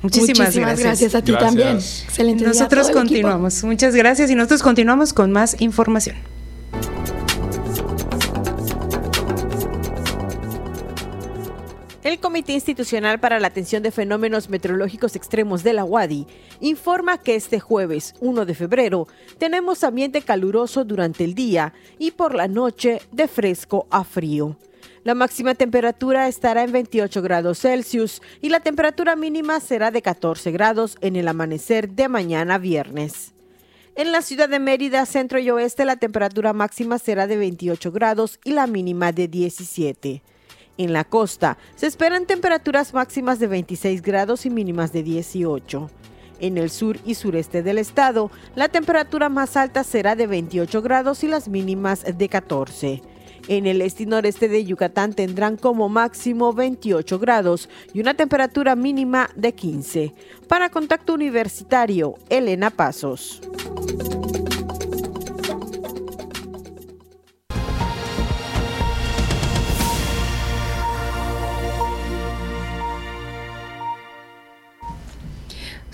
[SPEAKER 1] Muchísimas,
[SPEAKER 8] Muchísimas gracias. a ti también.
[SPEAKER 1] Excelente. Nosotros continuamos. Muchas gracias y nosotros continuamos con más información.
[SPEAKER 9] El Comité Institucional para la Atención de Fenómenos Meteorológicos Extremos de la UADI informa que este jueves 1 de febrero tenemos ambiente caluroso durante el día y por la noche de fresco a frío. La máxima temperatura estará en 28 grados Celsius y la temperatura mínima será de 14 grados en el amanecer de mañana viernes. En la ciudad de Mérida, centro y oeste, la temperatura máxima será de 28 grados y la mínima de 17. En la costa se esperan temperaturas máximas de 26 grados y mínimas de 18. En el sur y sureste del estado, la temperatura más alta será de 28 grados y las mínimas de 14. En el este y noreste de Yucatán tendrán como máximo 28 grados y una temperatura mínima de 15. Para Contacto Universitario, Elena Pasos.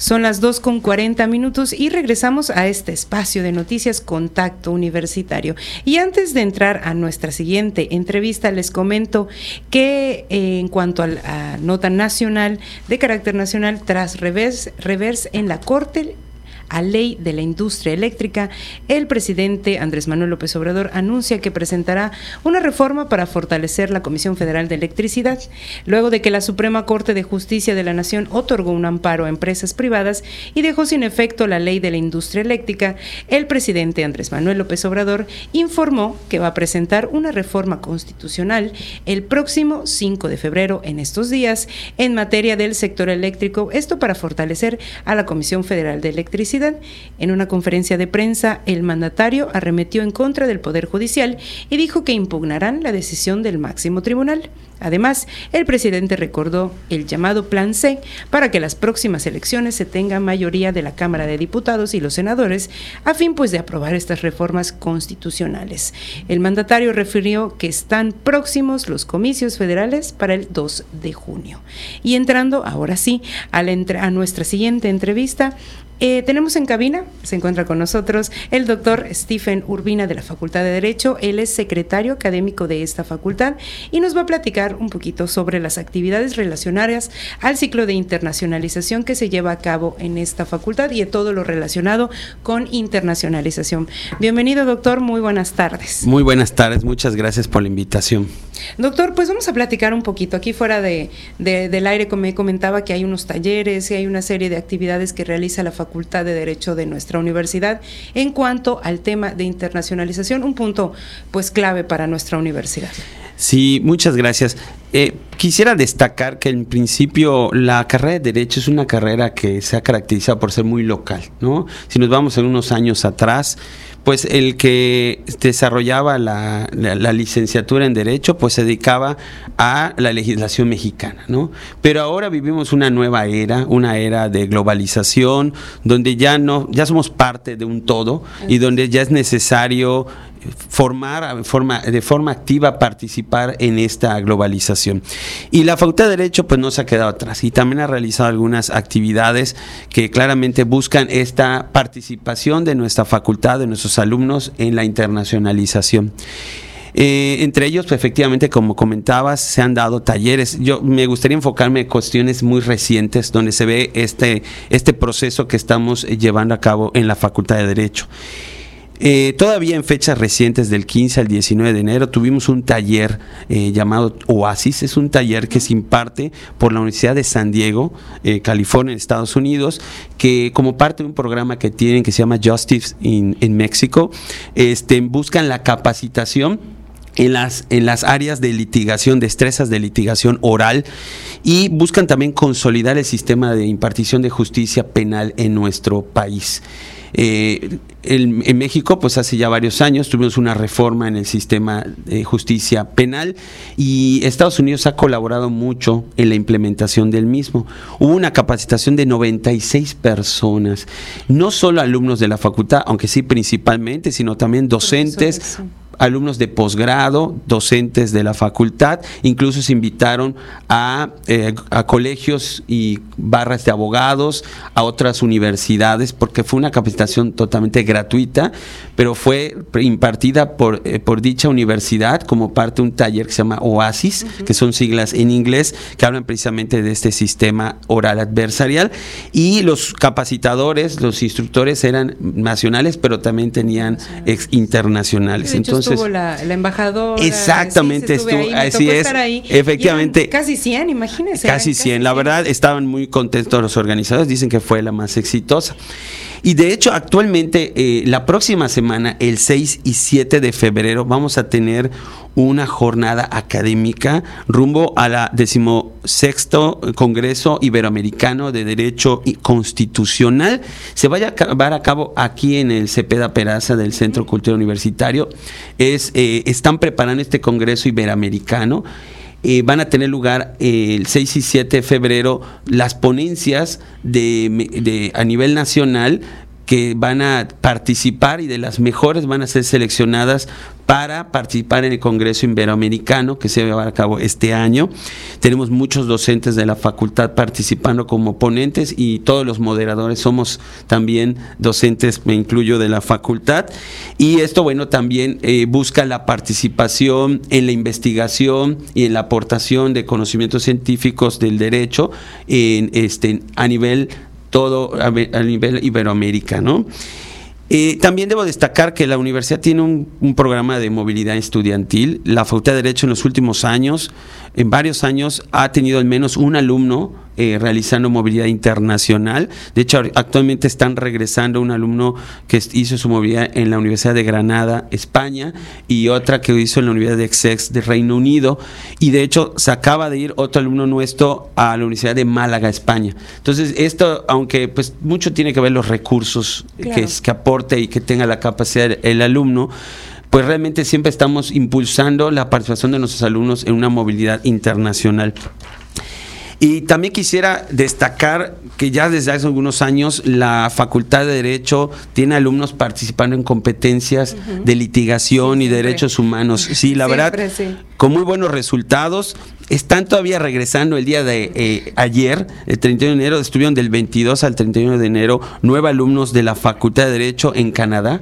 [SPEAKER 1] Son las 2 con 40 minutos y regresamos a este espacio de noticias Contacto Universitario. Y antes de entrar a nuestra siguiente entrevista, les comento que eh, en cuanto a la nota nacional de carácter nacional, tras revés, revés en la Corte a ley de la industria eléctrica, el presidente Andrés Manuel López Obrador anuncia que presentará una reforma para fortalecer la Comisión Federal de Electricidad, luego de que la Suprema Corte de Justicia de la Nación otorgó un amparo a empresas privadas y dejó sin efecto la ley de la industria eléctrica, el presidente Andrés Manuel López Obrador informó que va a presentar una reforma constitucional el próximo 5 de febrero en estos días en materia del sector eléctrico, esto para fortalecer a la Comisión Federal de Electricidad en una conferencia de prensa, el mandatario arremetió en contra del Poder Judicial y dijo que impugnarán la decisión del máximo tribunal. Además, el presidente recordó el llamado Plan C para que las próximas elecciones se tenga mayoría de la Cámara de Diputados y los senadores a fin pues de aprobar estas reformas constitucionales. El mandatario refirió que están próximos los comicios federales para el 2 de junio. Y entrando ahora sí a, a nuestra siguiente entrevista, eh, tenemos en cabina, se encuentra con nosotros el doctor Stephen Urbina de la Facultad de Derecho. Él es secretario académico de esta facultad y nos va a platicar un poquito sobre las actividades relacionadas al ciclo de internacionalización que se lleva a cabo en esta facultad y de todo lo relacionado con internacionalización. Bienvenido, doctor. Muy buenas tardes.
[SPEAKER 10] Muy buenas tardes. Muchas gracias por la invitación.
[SPEAKER 1] Doctor, pues vamos a platicar un poquito. Aquí fuera de, del aire me comentaba que hay unos talleres y hay una serie de actividades que realiza la Facultad de Derecho de nuestra universidad en cuanto al tema de internacionalización, un punto pues clave para nuestra universidad.
[SPEAKER 10] Sí, muchas gracias. Eh, quisiera destacar que en principio la carrera de Derecho es una carrera que se ha caracterizado por ser muy local, ¿no? Si nos vamos en unos años atrás, pues el que desarrollaba la, licenciatura en Derecho, pues se dedicaba a la legislación mexicana, ¿no? Pero ahora vivimos una nueva era, una era de globalización, donde ya no, ya somos parte de un todo y donde ya es necesario formar de forma, activa, participar en esta globalización. Y la Facultad de Derecho pues no se ha quedado atrás y también ha realizado algunas actividades que claramente buscan esta participación de nuestra facultad, de nuestros alumnos en la internacionalización. Eh, entre ellos, pues, efectivamente, como comentabas, se han dado talleres. Yo me gustaría enfocarme en cuestiones muy recientes donde se ve este, este proceso que estamos llevando a cabo en la Facultad de Derecho. Eh, todavía en fechas recientes, del 15 al 19 de enero, tuvimos un taller eh, llamado Oasis. Es un taller que se imparte por la Universidad de San Diego, eh, California, en Estados Unidos, que como parte de un programa que tienen que se llama Justice en México, este, buscan la capacitación en las, en las áreas de litigación, destrezas de litigación oral y buscan también consolidar el sistema de impartición de justicia penal en nuestro país. Eh, en, México, pues hace ya varios años tuvimos una reforma en el sistema de justicia penal y Estados Unidos ha colaborado mucho en la implementación del mismo. Hubo una capacitación de 96 personas, no solo alumnos de la facultad, aunque sí principalmente, sino también docentes alumnos de posgrado, docentes de la facultad, incluso se invitaron a, eh, a, colegios y barras de abogados, a otras universidades, porque fue una capacitación totalmente gratuita, pero fue impartida por, eh, por dicha universidad como parte de un taller que se llama OASIS, que son siglas en inglés, que hablan precisamente de este sistema oral adversarial, y los capacitadores, los instructores eran nacionales, pero también tenían ex internacionales. Entonces,
[SPEAKER 1] estuvo la, embajadora.
[SPEAKER 10] Exactamente, estuvo, así es. Efectivamente.
[SPEAKER 1] Casi 100, imagínense.
[SPEAKER 10] Casi 100. La verdad, estaban muy contentos los organizadores, dicen que fue la más exitosa. Y de hecho, actualmente, eh, la próxima semana, el 6 y 7 de febrero, vamos a tener una jornada académica rumbo a la decimosexto Congreso Iberoamericano de Derecho Constitucional. Se vaya a llevar a cabo aquí en el Cepeda Peraza del Centro Cultural Universitario. Es, eh, están preparando este Congreso Iberoamericano. Eh, van a tener lugar el 6 y 7 de febrero las ponencias de, a nivel nacional que van a participar y de las mejores van a ser seleccionadas para participar en el Congreso Iberoamericano que se va a llevar a cabo este año. Tenemos muchos docentes de la facultad participando como ponentes y todos los moderadores somos también docentes, me incluyo, de la facultad. Y esto, bueno, también eh, busca la participación en la investigación y en la aportación de conocimientos científicos del derecho en, este, a nivel todo a, nivel iberoamericano. Eh, también debo destacar que la universidad tiene un, programa de movilidad estudiantil. La Facultad de Derecho en los últimos años, en varios años, ha tenido al menos un alumno eh, realizando movilidad internacional. De hecho, actualmente están regresando un alumno que hizo su movilidad en la Universidad de Granada, España, y otra que hizo en la Universidad de Essex de Reino Unido. Y de hecho, se acaba de ir otro alumno nuestro a la Universidad de Málaga, España. Entonces, esto, aunque pues mucho tiene que ver los recursos que, que aporte y que tenga la capacidad el alumno, pues realmente siempre estamos impulsando la participación de nuestros alumnos en una movilidad internacional. Y también quisiera destacar que ya desde hace algunos años la Facultad de Derecho tiene alumnos participando en competencias de litigación y derechos humanos. Sí, la verdad, con muy buenos resultados. Están todavía regresando el día de eh, ayer, el 31 de enero, estuvieron del 22 al 31 de enero, nueve alumnos de la Facultad de Derecho en Canadá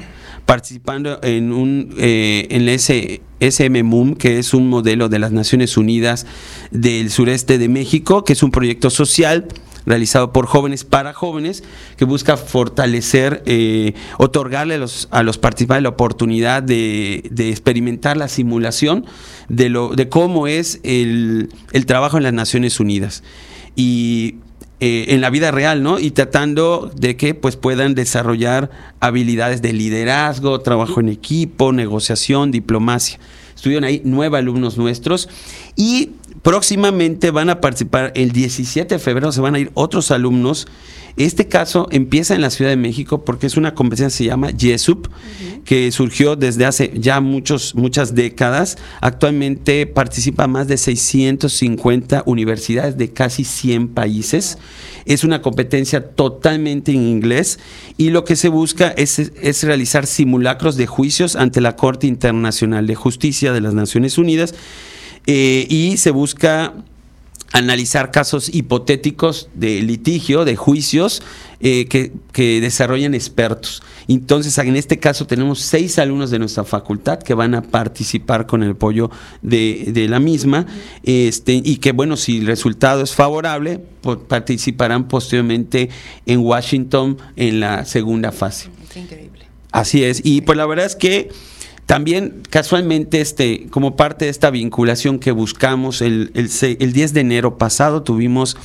[SPEAKER 10] participando en un eh, en ese SMMUM, que es un modelo de las Naciones Unidas del sureste de México, que es un proyecto social realizado por jóvenes para jóvenes que busca fortalecer, eh, otorgarle a los, a los participantes la oportunidad de, de, experimentar la simulación de, lo, de cómo es el, el trabajo en las Naciones Unidas. Y eh, en la vida real, ¿no? Y tratando de que pues puedan desarrollar habilidades de liderazgo, trabajo en equipo, negociación, diplomacia. Estuvieron ahí nueve alumnos nuestros y próximamente van a participar el 17 de febrero, se van a ir otros alumnos este caso empieza en la Ciudad de México porque es una competencia que se llama YESUP, que surgió desde hace ya muchos, muchas décadas. Actualmente participa más de 650 universidades de casi 100 países. Es una competencia totalmente en inglés y lo que se busca es, es realizar simulacros de juicios ante la Corte Internacional de Justicia de las Naciones Unidas. Eh, y se busca analizar casos hipotéticos de litigio, de juicios eh, que, que, desarrollan expertos. Entonces, en este caso tenemos seis alumnos de nuestra facultad que van a participar con el apoyo de, la misma este, y que, bueno, si el resultado es favorable, pues, participarán posteriormente en Washington en la segunda fase.
[SPEAKER 1] increíble.
[SPEAKER 10] Así es, y pues la verdad es que también casualmente este, como parte de esta vinculación que buscamos, el, el, 10 de enero pasado tuvimos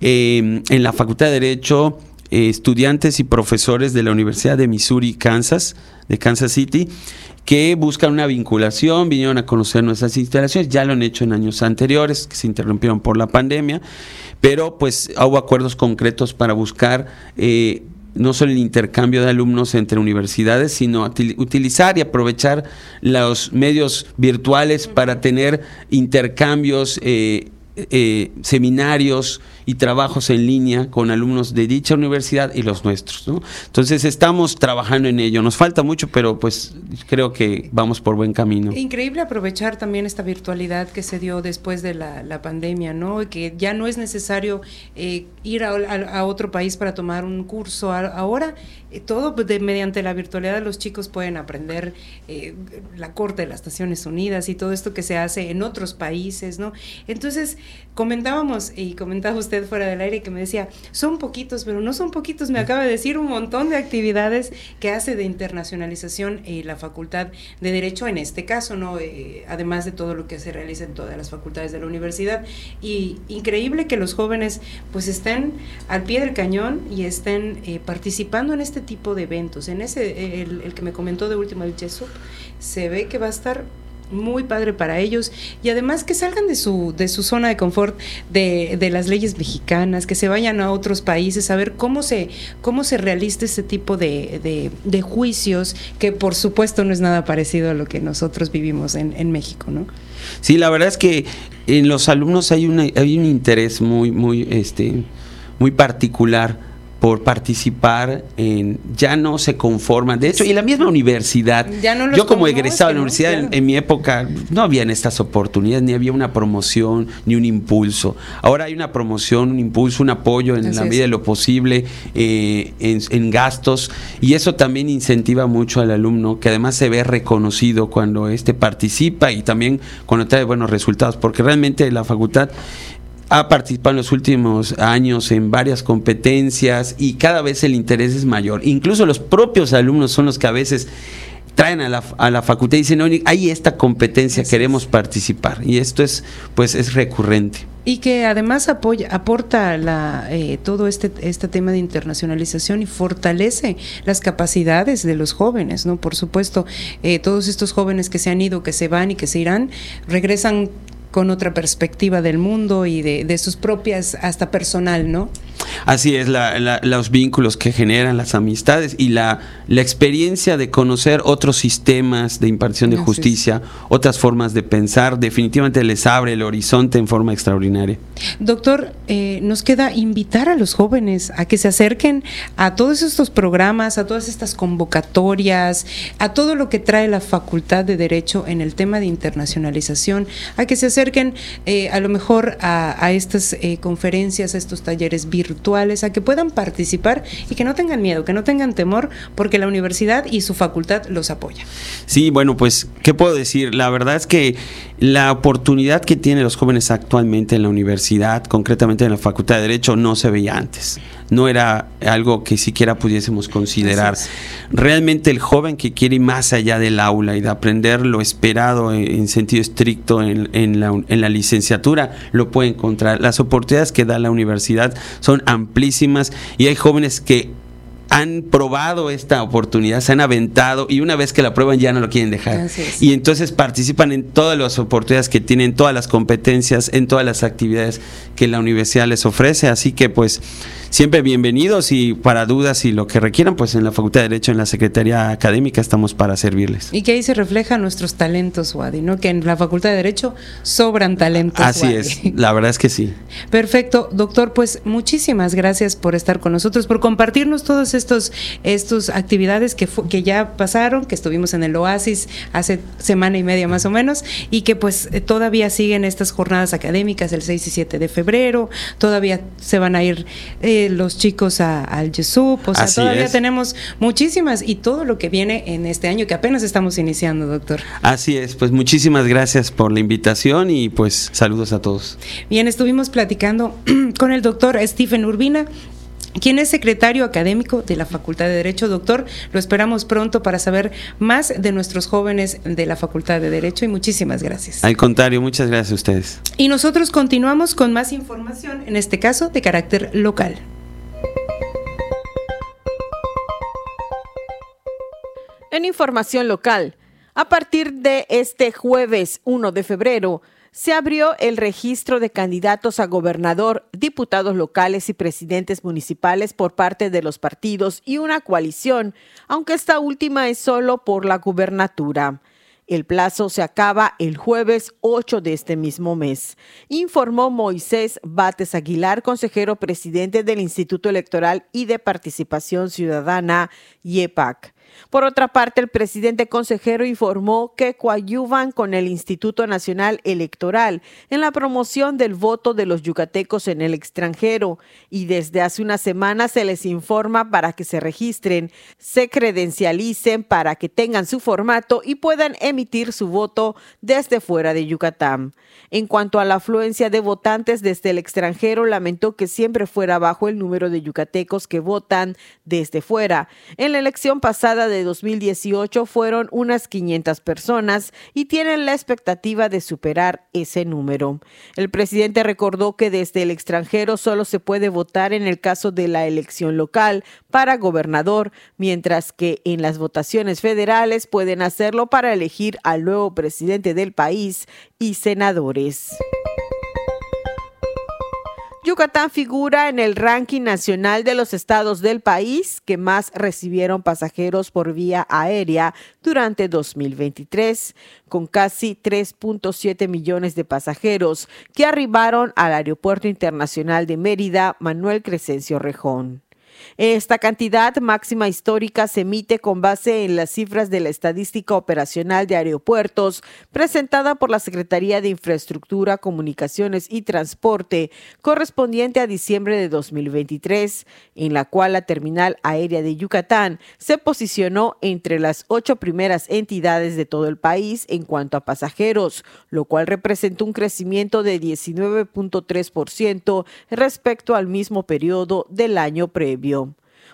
[SPEAKER 10] eh, en la Facultad de Derecho eh, estudiantes y profesores de la Universidad de Missouri, Kansas, de Kansas City, que buscan una vinculación, vinieron a conocer nuestras instalaciones, ya lo han hecho en años anteriores, que se interrumpieron por la pandemia, pero pues hubo acuerdos concretos para buscar eh, no solo el intercambio de alumnos entre universidades, sino utilizar y aprovechar los medios virtuales para tener intercambios, eh, eh, seminarios, y trabajos en línea con alumnos de dicha universidad y los nuestros. ¿no? Entonces estamos trabajando en ello. Nos falta mucho, pero pues creo que vamos por buen camino.
[SPEAKER 1] Increíble aprovechar también esta virtualidad que se dio después de la, pandemia, ¿no? Que ya no es necesario eh, ir a, otro país para tomar un curso. Ahora eh, todo de, mediante la virtualidad los chicos pueden aprender eh, la corte de las Naciones Unidas y todo esto que se hace en otros países, ¿no? Entonces comentábamos y comentaba usted fuera del aire que me decía, son poquitos, pero no son poquitos, me acaba de decir un montón de actividades que hace de internacionalización eh, la Facultad de Derecho en este caso, ¿no? Eh, además de todo lo que se realiza en todas las facultades de la universidad. Y increíble que los jóvenes pues estén al pie del cañón y estén eh, participando en este tipo de eventos. En ese, el, que me comentó de último, el Chesup, se ve que va a estar muy padre para ellos y además que salgan de su, de su zona de confort de, de, las leyes mexicanas, que se vayan a otros países a ver cómo se, cómo se realiza este tipo de, de, juicios, que por supuesto no es nada parecido a lo que nosotros vivimos en, en México, ¿no?
[SPEAKER 10] Sí, la verdad es que en los alumnos hay, una, hay un interés muy, muy, este, muy particular por participar en ya no se conforman. De hecho y la misma universidad yo como egresado de la universidad en, mi época no habían estas oportunidades ni había una promoción ni un impulso. Ahora hay una promoción un impulso un apoyo en la medida de lo posible eh, en, gastos y eso también incentiva mucho al alumno que además se ve reconocido cuando éste participa y también cuando trae buenos resultados porque realmente la facultad ha participado en los últimos años en varias competencias y cada vez el interés es mayor. Incluso los propios alumnos son los que a veces traen a la, a la facultad y dicen, hay esta competencia, queremos participar. Y esto es, pues, es recurrente.
[SPEAKER 1] Y que además apoya, aporta la, eh, todo este, este tema de internacionalización y fortalece las capacidades de los jóvenes, ¿no? Por supuesto, eh, todos estos jóvenes que se han ido, que se van y que se irán, regresan con otra perspectiva del mundo y de, sus propias, hasta personal, ¿no?
[SPEAKER 10] Así es, los vínculos que generan, las amistades y la, la experiencia de conocer otros sistemas de impartición de justicia, otras formas de pensar, definitivamente les abre el horizonte en forma extraordinaria.
[SPEAKER 1] Doctor, eh, nos queda invitar a los jóvenes a que se acerquen a todos estos programas, a todas estas convocatorias, a todo lo que trae la Facultad de Derecho en el tema de internacionalización, a que se acerquen eh, a lo mejor a, estas eh, conferencias, a estos talleres virtuales, a que puedan participar y que no tengan miedo, que no tengan temor, porque la universidad y su facultad los apoya.
[SPEAKER 10] Sí, bueno, pues, ¿qué puedo decir? La verdad es que la oportunidad que tienen los jóvenes actualmente en la universidad, concretamente en la Facultad de Derecho, no se veía antes. No era algo que siquiera pudiésemos considerar. Realmente el joven que quiere ir más allá del aula y de aprender lo esperado en, sentido estricto en, en, la, en la licenciatura, lo puede encontrar. Las oportunidades que da la universidad son amplísimas y hay jóvenes que han probado esta oportunidad, se han aventado y una vez que la prueban ya no lo quieren dejar. Y entonces participan en todas las oportunidades que tienen, todas las competencias, en todas las actividades que la universidad les ofrece. Así que pues siempre bienvenidos y para dudas y lo que requieran, pues en la Facultad de Derecho, en la Secretaría Académica estamos para servirles.
[SPEAKER 1] Y que ahí se reflejan nuestros talentos, Wadi, ¿no? Que en la Facultad de Derecho sobran talentos.
[SPEAKER 10] Así es, la verdad es que sí.
[SPEAKER 1] Perfecto, doctor, pues muchísimas gracias por estar con nosotros, por compartirnos todas estos, estos actividades que, que ya pasaron, que estuvimos en el Oasis hace semana y media más o menos, y que pues todavía siguen estas jornadas académicas el 6 y 7 de febrero, todavía se van a ir... Eh, los chicos al Yesup, o sea, todavía tenemos muchísimas y todo lo que viene en este año que apenas estamos iniciando, doctor.
[SPEAKER 10] Así es, pues muchísimas gracias por la invitación y pues saludos a todos.
[SPEAKER 1] Bien, estuvimos platicando con el doctor Stephen Urbina quien es secretario académico de la Facultad de Derecho. Doctor, lo esperamos pronto para saber más de nuestros jóvenes de la Facultad de Derecho y muchísimas gracias.
[SPEAKER 10] Al contrario, muchas gracias a ustedes.
[SPEAKER 1] Y nosotros continuamos con más información, en este caso de carácter local.
[SPEAKER 9] En información local, a partir de este jueves 1 de febrero, se abrió el registro de candidatos a gobernador, diputados locales y presidentes municipales por parte de los partidos y una coalición, aunque esta última es solo por la gubernatura. El plazo se acaba el jueves 8 de este mismo mes, informó Moisés Bates Aguilar, consejero presidente del Instituto Electoral y de Participación Ciudadana, IEPAC. Por otra parte, el presidente consejero informó que coadyuvan con el Instituto Nacional Electoral en la promoción del voto de los yucatecos en el extranjero y desde hace una semana se les informa para que se registren, se credencialicen para que tengan su formato y puedan emitir su voto desde fuera de Yucatán. En cuanto a la afluencia de votantes desde el extranjero, lamentó que siempre fuera bajo el número de yucatecos que votan desde fuera. En la elección pasada de 2018 fueron unas 500 personas y tienen la expectativa de superar ese número. El presidente recordó que desde el extranjero solo se puede votar en el caso de la elección local para gobernador, mientras que en las votaciones federales pueden hacerlo para elegir al nuevo presidente del país y senadores. Yucatán figura en el ranking nacional de los estados del país que más recibieron pasajeros por vía aérea durante 2023, con casi 3.7 millones de pasajeros que arribaron al Aeropuerto Internacional de Mérida Manuel Crescencio Rejón. Esta cantidad máxima histórica se emite con base en las cifras de la Estadística Operacional de Aeropuertos presentada por la Secretaría de Infraestructura, Comunicaciones y Transporte correspondiente a diciembre de 2023, en la cual la Terminal Aérea de Yucatán se posicionó entre las ocho primeras entidades de todo el país en cuanto a pasajeros, lo cual representó un crecimiento de 19.3% respecto al mismo periodo del año previo.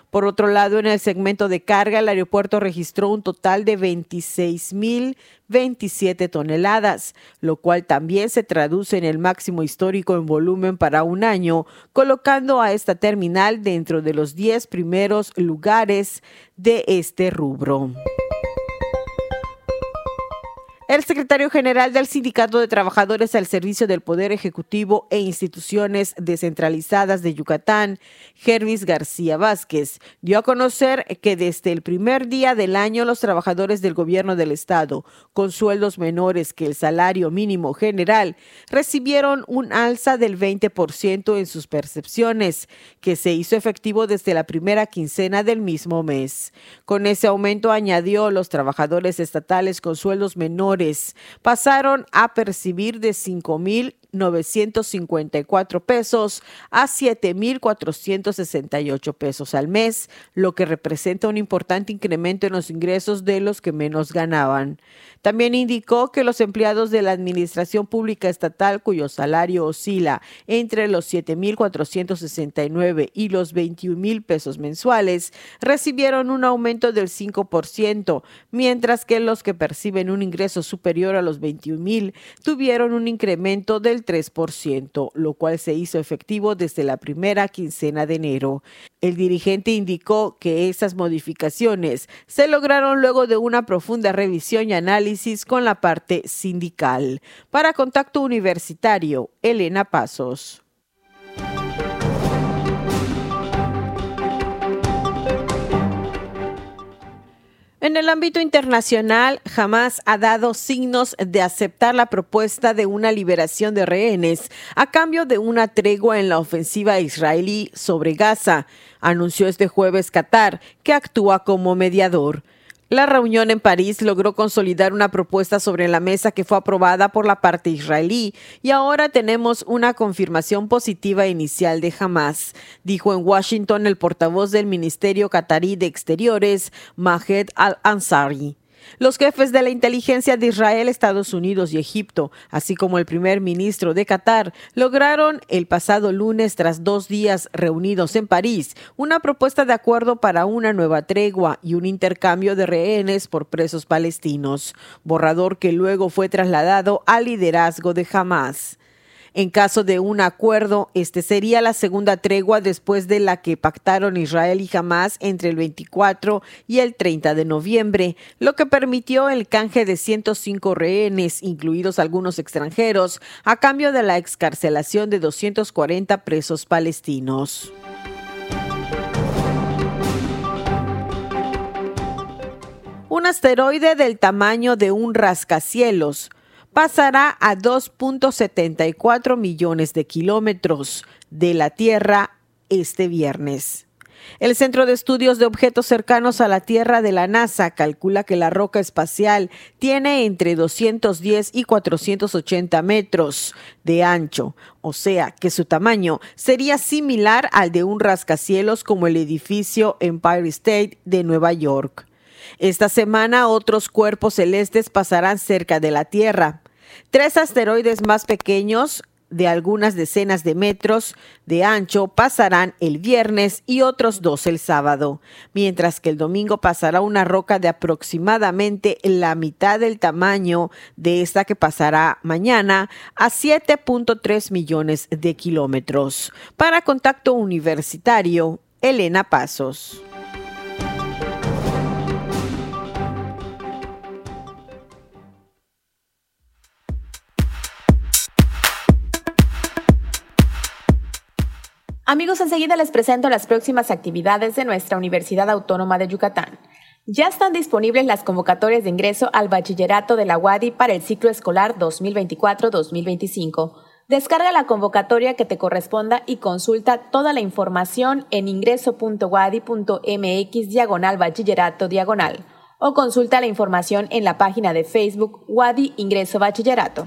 [SPEAKER 9] Por otro lado, en el segmento de carga, el aeropuerto registró un total de 26.027 toneladas, lo cual también se traduce en el máximo histórico en volumen para un año, colocando a esta terminal dentro de los 10 primeros lugares de este rubro. El secretario general del Sindicato de Trabajadores al Servicio del Poder Ejecutivo e Instituciones Descentralizadas de Yucatán, Gervis García Vázquez, dio a conocer que desde el primer día del año los trabajadores del gobierno del estado, con sueldos menores que el salario mínimo general, recibieron un alza del 20% en sus percepciones, que se hizo efectivo desde la primera quincena del mismo mes. Con ese aumento añadió los trabajadores estatales con sueldos menores pasaron a percibir de 5 mil 954 pesos a 7.468 pesos al mes, lo que representa un importante incremento en los ingresos de los que menos ganaban. También indicó que los empleados de la Administración Pública Estatal cuyo salario oscila entre los 7.469 y los 21.000 pesos mensuales recibieron un aumento del 5%, mientras que los que perciben un ingreso superior a los 21.000 tuvieron un incremento del 3%, lo cual se hizo efectivo desde la primera quincena de enero. El dirigente indicó que esas modificaciones se lograron luego de una profunda revisión y análisis con la parte sindical. Para Contacto Universitario, Elena Pasos. En el ámbito internacional, jamás ha dado signos de aceptar la propuesta de una liberación de rehenes a cambio de una tregua en la ofensiva israelí sobre Gaza, anunció este jueves Qatar, que actúa como mediador. La reunión en París logró consolidar una propuesta sobre la mesa que fue aprobada por la parte israelí y ahora tenemos una confirmación positiva inicial de Hamas, dijo en Washington el portavoz del Ministerio Qatarí de Exteriores, Mahed Al-Ansari. Los jefes de la inteligencia de Israel, Estados Unidos y Egipto, así como el primer ministro de Qatar, lograron el pasado lunes, tras dos días reunidos en París, una propuesta de acuerdo para una nueva tregua y un intercambio de rehenes por presos palestinos, borrador que luego fue trasladado al liderazgo de Hamas. En caso de un acuerdo, este sería la segunda tregua después de la que pactaron Israel y Hamas entre el 24 y el 30 de noviembre, lo que permitió el canje de 105 rehenes, incluidos algunos extranjeros, a cambio de la excarcelación de 240 presos palestinos. Un asteroide del tamaño de un rascacielos pasará a 2.74 millones de kilómetros de la Tierra este viernes. El Centro de Estudios de Objetos Cercanos a la Tierra de la NASA calcula que la roca espacial tiene entre 210 y 480 metros de ancho, o sea que su tamaño sería similar al de un rascacielos como el edificio Empire State de Nueva York. Esta semana otros cuerpos celestes pasarán cerca de la Tierra. Tres asteroides más pequeños de algunas decenas de metros de ancho pasarán el viernes y otros dos el sábado, mientras que el domingo pasará una roca de aproximadamente la mitad del tamaño de esta que pasará mañana a 7.3 millones de kilómetros. Para Contacto Universitario, Elena Pasos.
[SPEAKER 11] Amigos, enseguida les presento las próximas actividades de nuestra Universidad Autónoma de Yucatán. Ya están disponibles las convocatorias de ingreso al bachillerato de la UADI para el ciclo escolar 2024-2025. Descarga la convocatoria que te corresponda y consulta toda la información en ingreso.wadi.mx diagonal bachillerato diagonal o consulta la información en la página de Facebook Wadi Ingreso Bachillerato.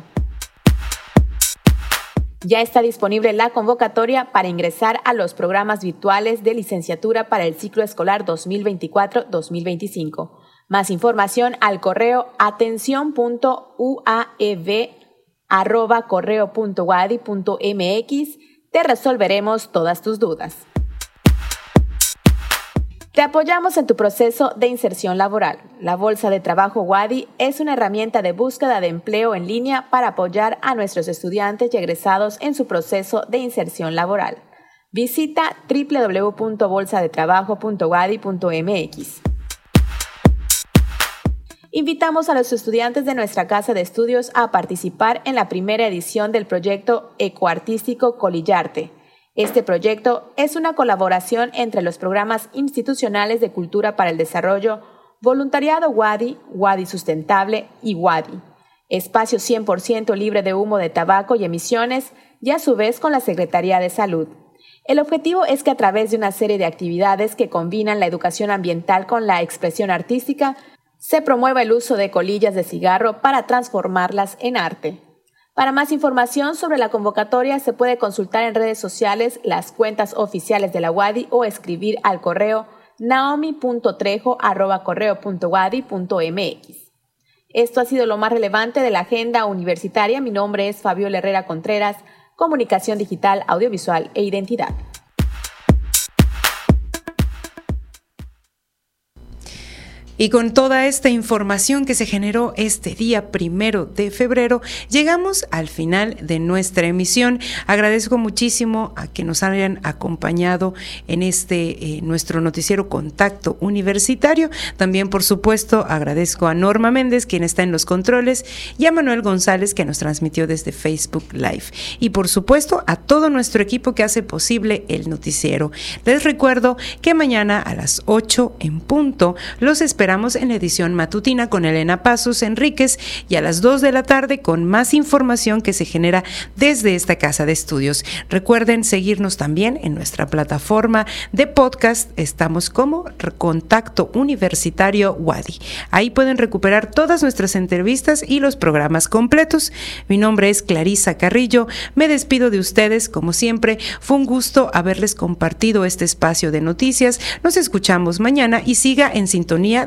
[SPEAKER 11] Ya está disponible la convocatoria para ingresar a los programas virtuales de licenciatura para el ciclo escolar 2024-2025. Más información al correo atención.uaev@correo.wadi.mx. Te resolveremos todas tus dudas. Te apoyamos en tu proceso de inserción laboral. La Bolsa de Trabajo Wadi es una herramienta de búsqueda de empleo en línea para apoyar a nuestros estudiantes y egresados en su proceso de inserción laboral. Visita www.bolsadetrabajo.wadi.mx. Invitamos a los estudiantes de nuestra casa de estudios a participar en la primera edición del proyecto Ecoartístico Colillarte este proyecto es una colaboración entre los programas institucionales de cultura para el desarrollo, Voluntariado WADI, WADI Sustentable y WADI, espacio 100% libre de humo de tabaco y emisiones, y a su vez con la Secretaría de Salud. El objetivo es que a través de una serie de actividades que combinan la educación ambiental con la expresión artística, se promueva el uso de colillas de cigarro para transformarlas en arte. Para más información sobre la convocatoria se puede consultar en redes sociales las cuentas oficiales de la WADI o escribir al correo naomi.trejo.correo.wadi.mx. Esto ha sido lo más relevante de la agenda universitaria. Mi nombre es Fabiola Herrera Contreras, Comunicación Digital, Audiovisual e Identidad.
[SPEAKER 1] Y con toda esta información que se generó este día primero de febrero, llegamos al final de nuestra emisión. Agradezco muchísimo a que nos hayan acompañado en este eh, nuestro noticiero Contacto Universitario. También, por supuesto, agradezco a Norma Méndez, quien está en los controles, y a Manuel González, que nos transmitió desde Facebook Live. Y por supuesto, a todo nuestro equipo que hace posible el noticiero. Les recuerdo que mañana a las 8 en punto los esperamos en la edición matutina con Elena Pasos Enríquez y a las 2 de la tarde con más información que se genera desde esta casa de estudios. Recuerden seguirnos también en nuestra plataforma de podcast. Estamos como Contacto Universitario Wadi. Ahí pueden recuperar todas nuestras entrevistas y los programas completos. Mi nombre es Clarisa Carrillo. Me despido de ustedes como siempre. Fue un gusto haberles compartido este espacio de noticias. Nos escuchamos mañana y siga en sintonía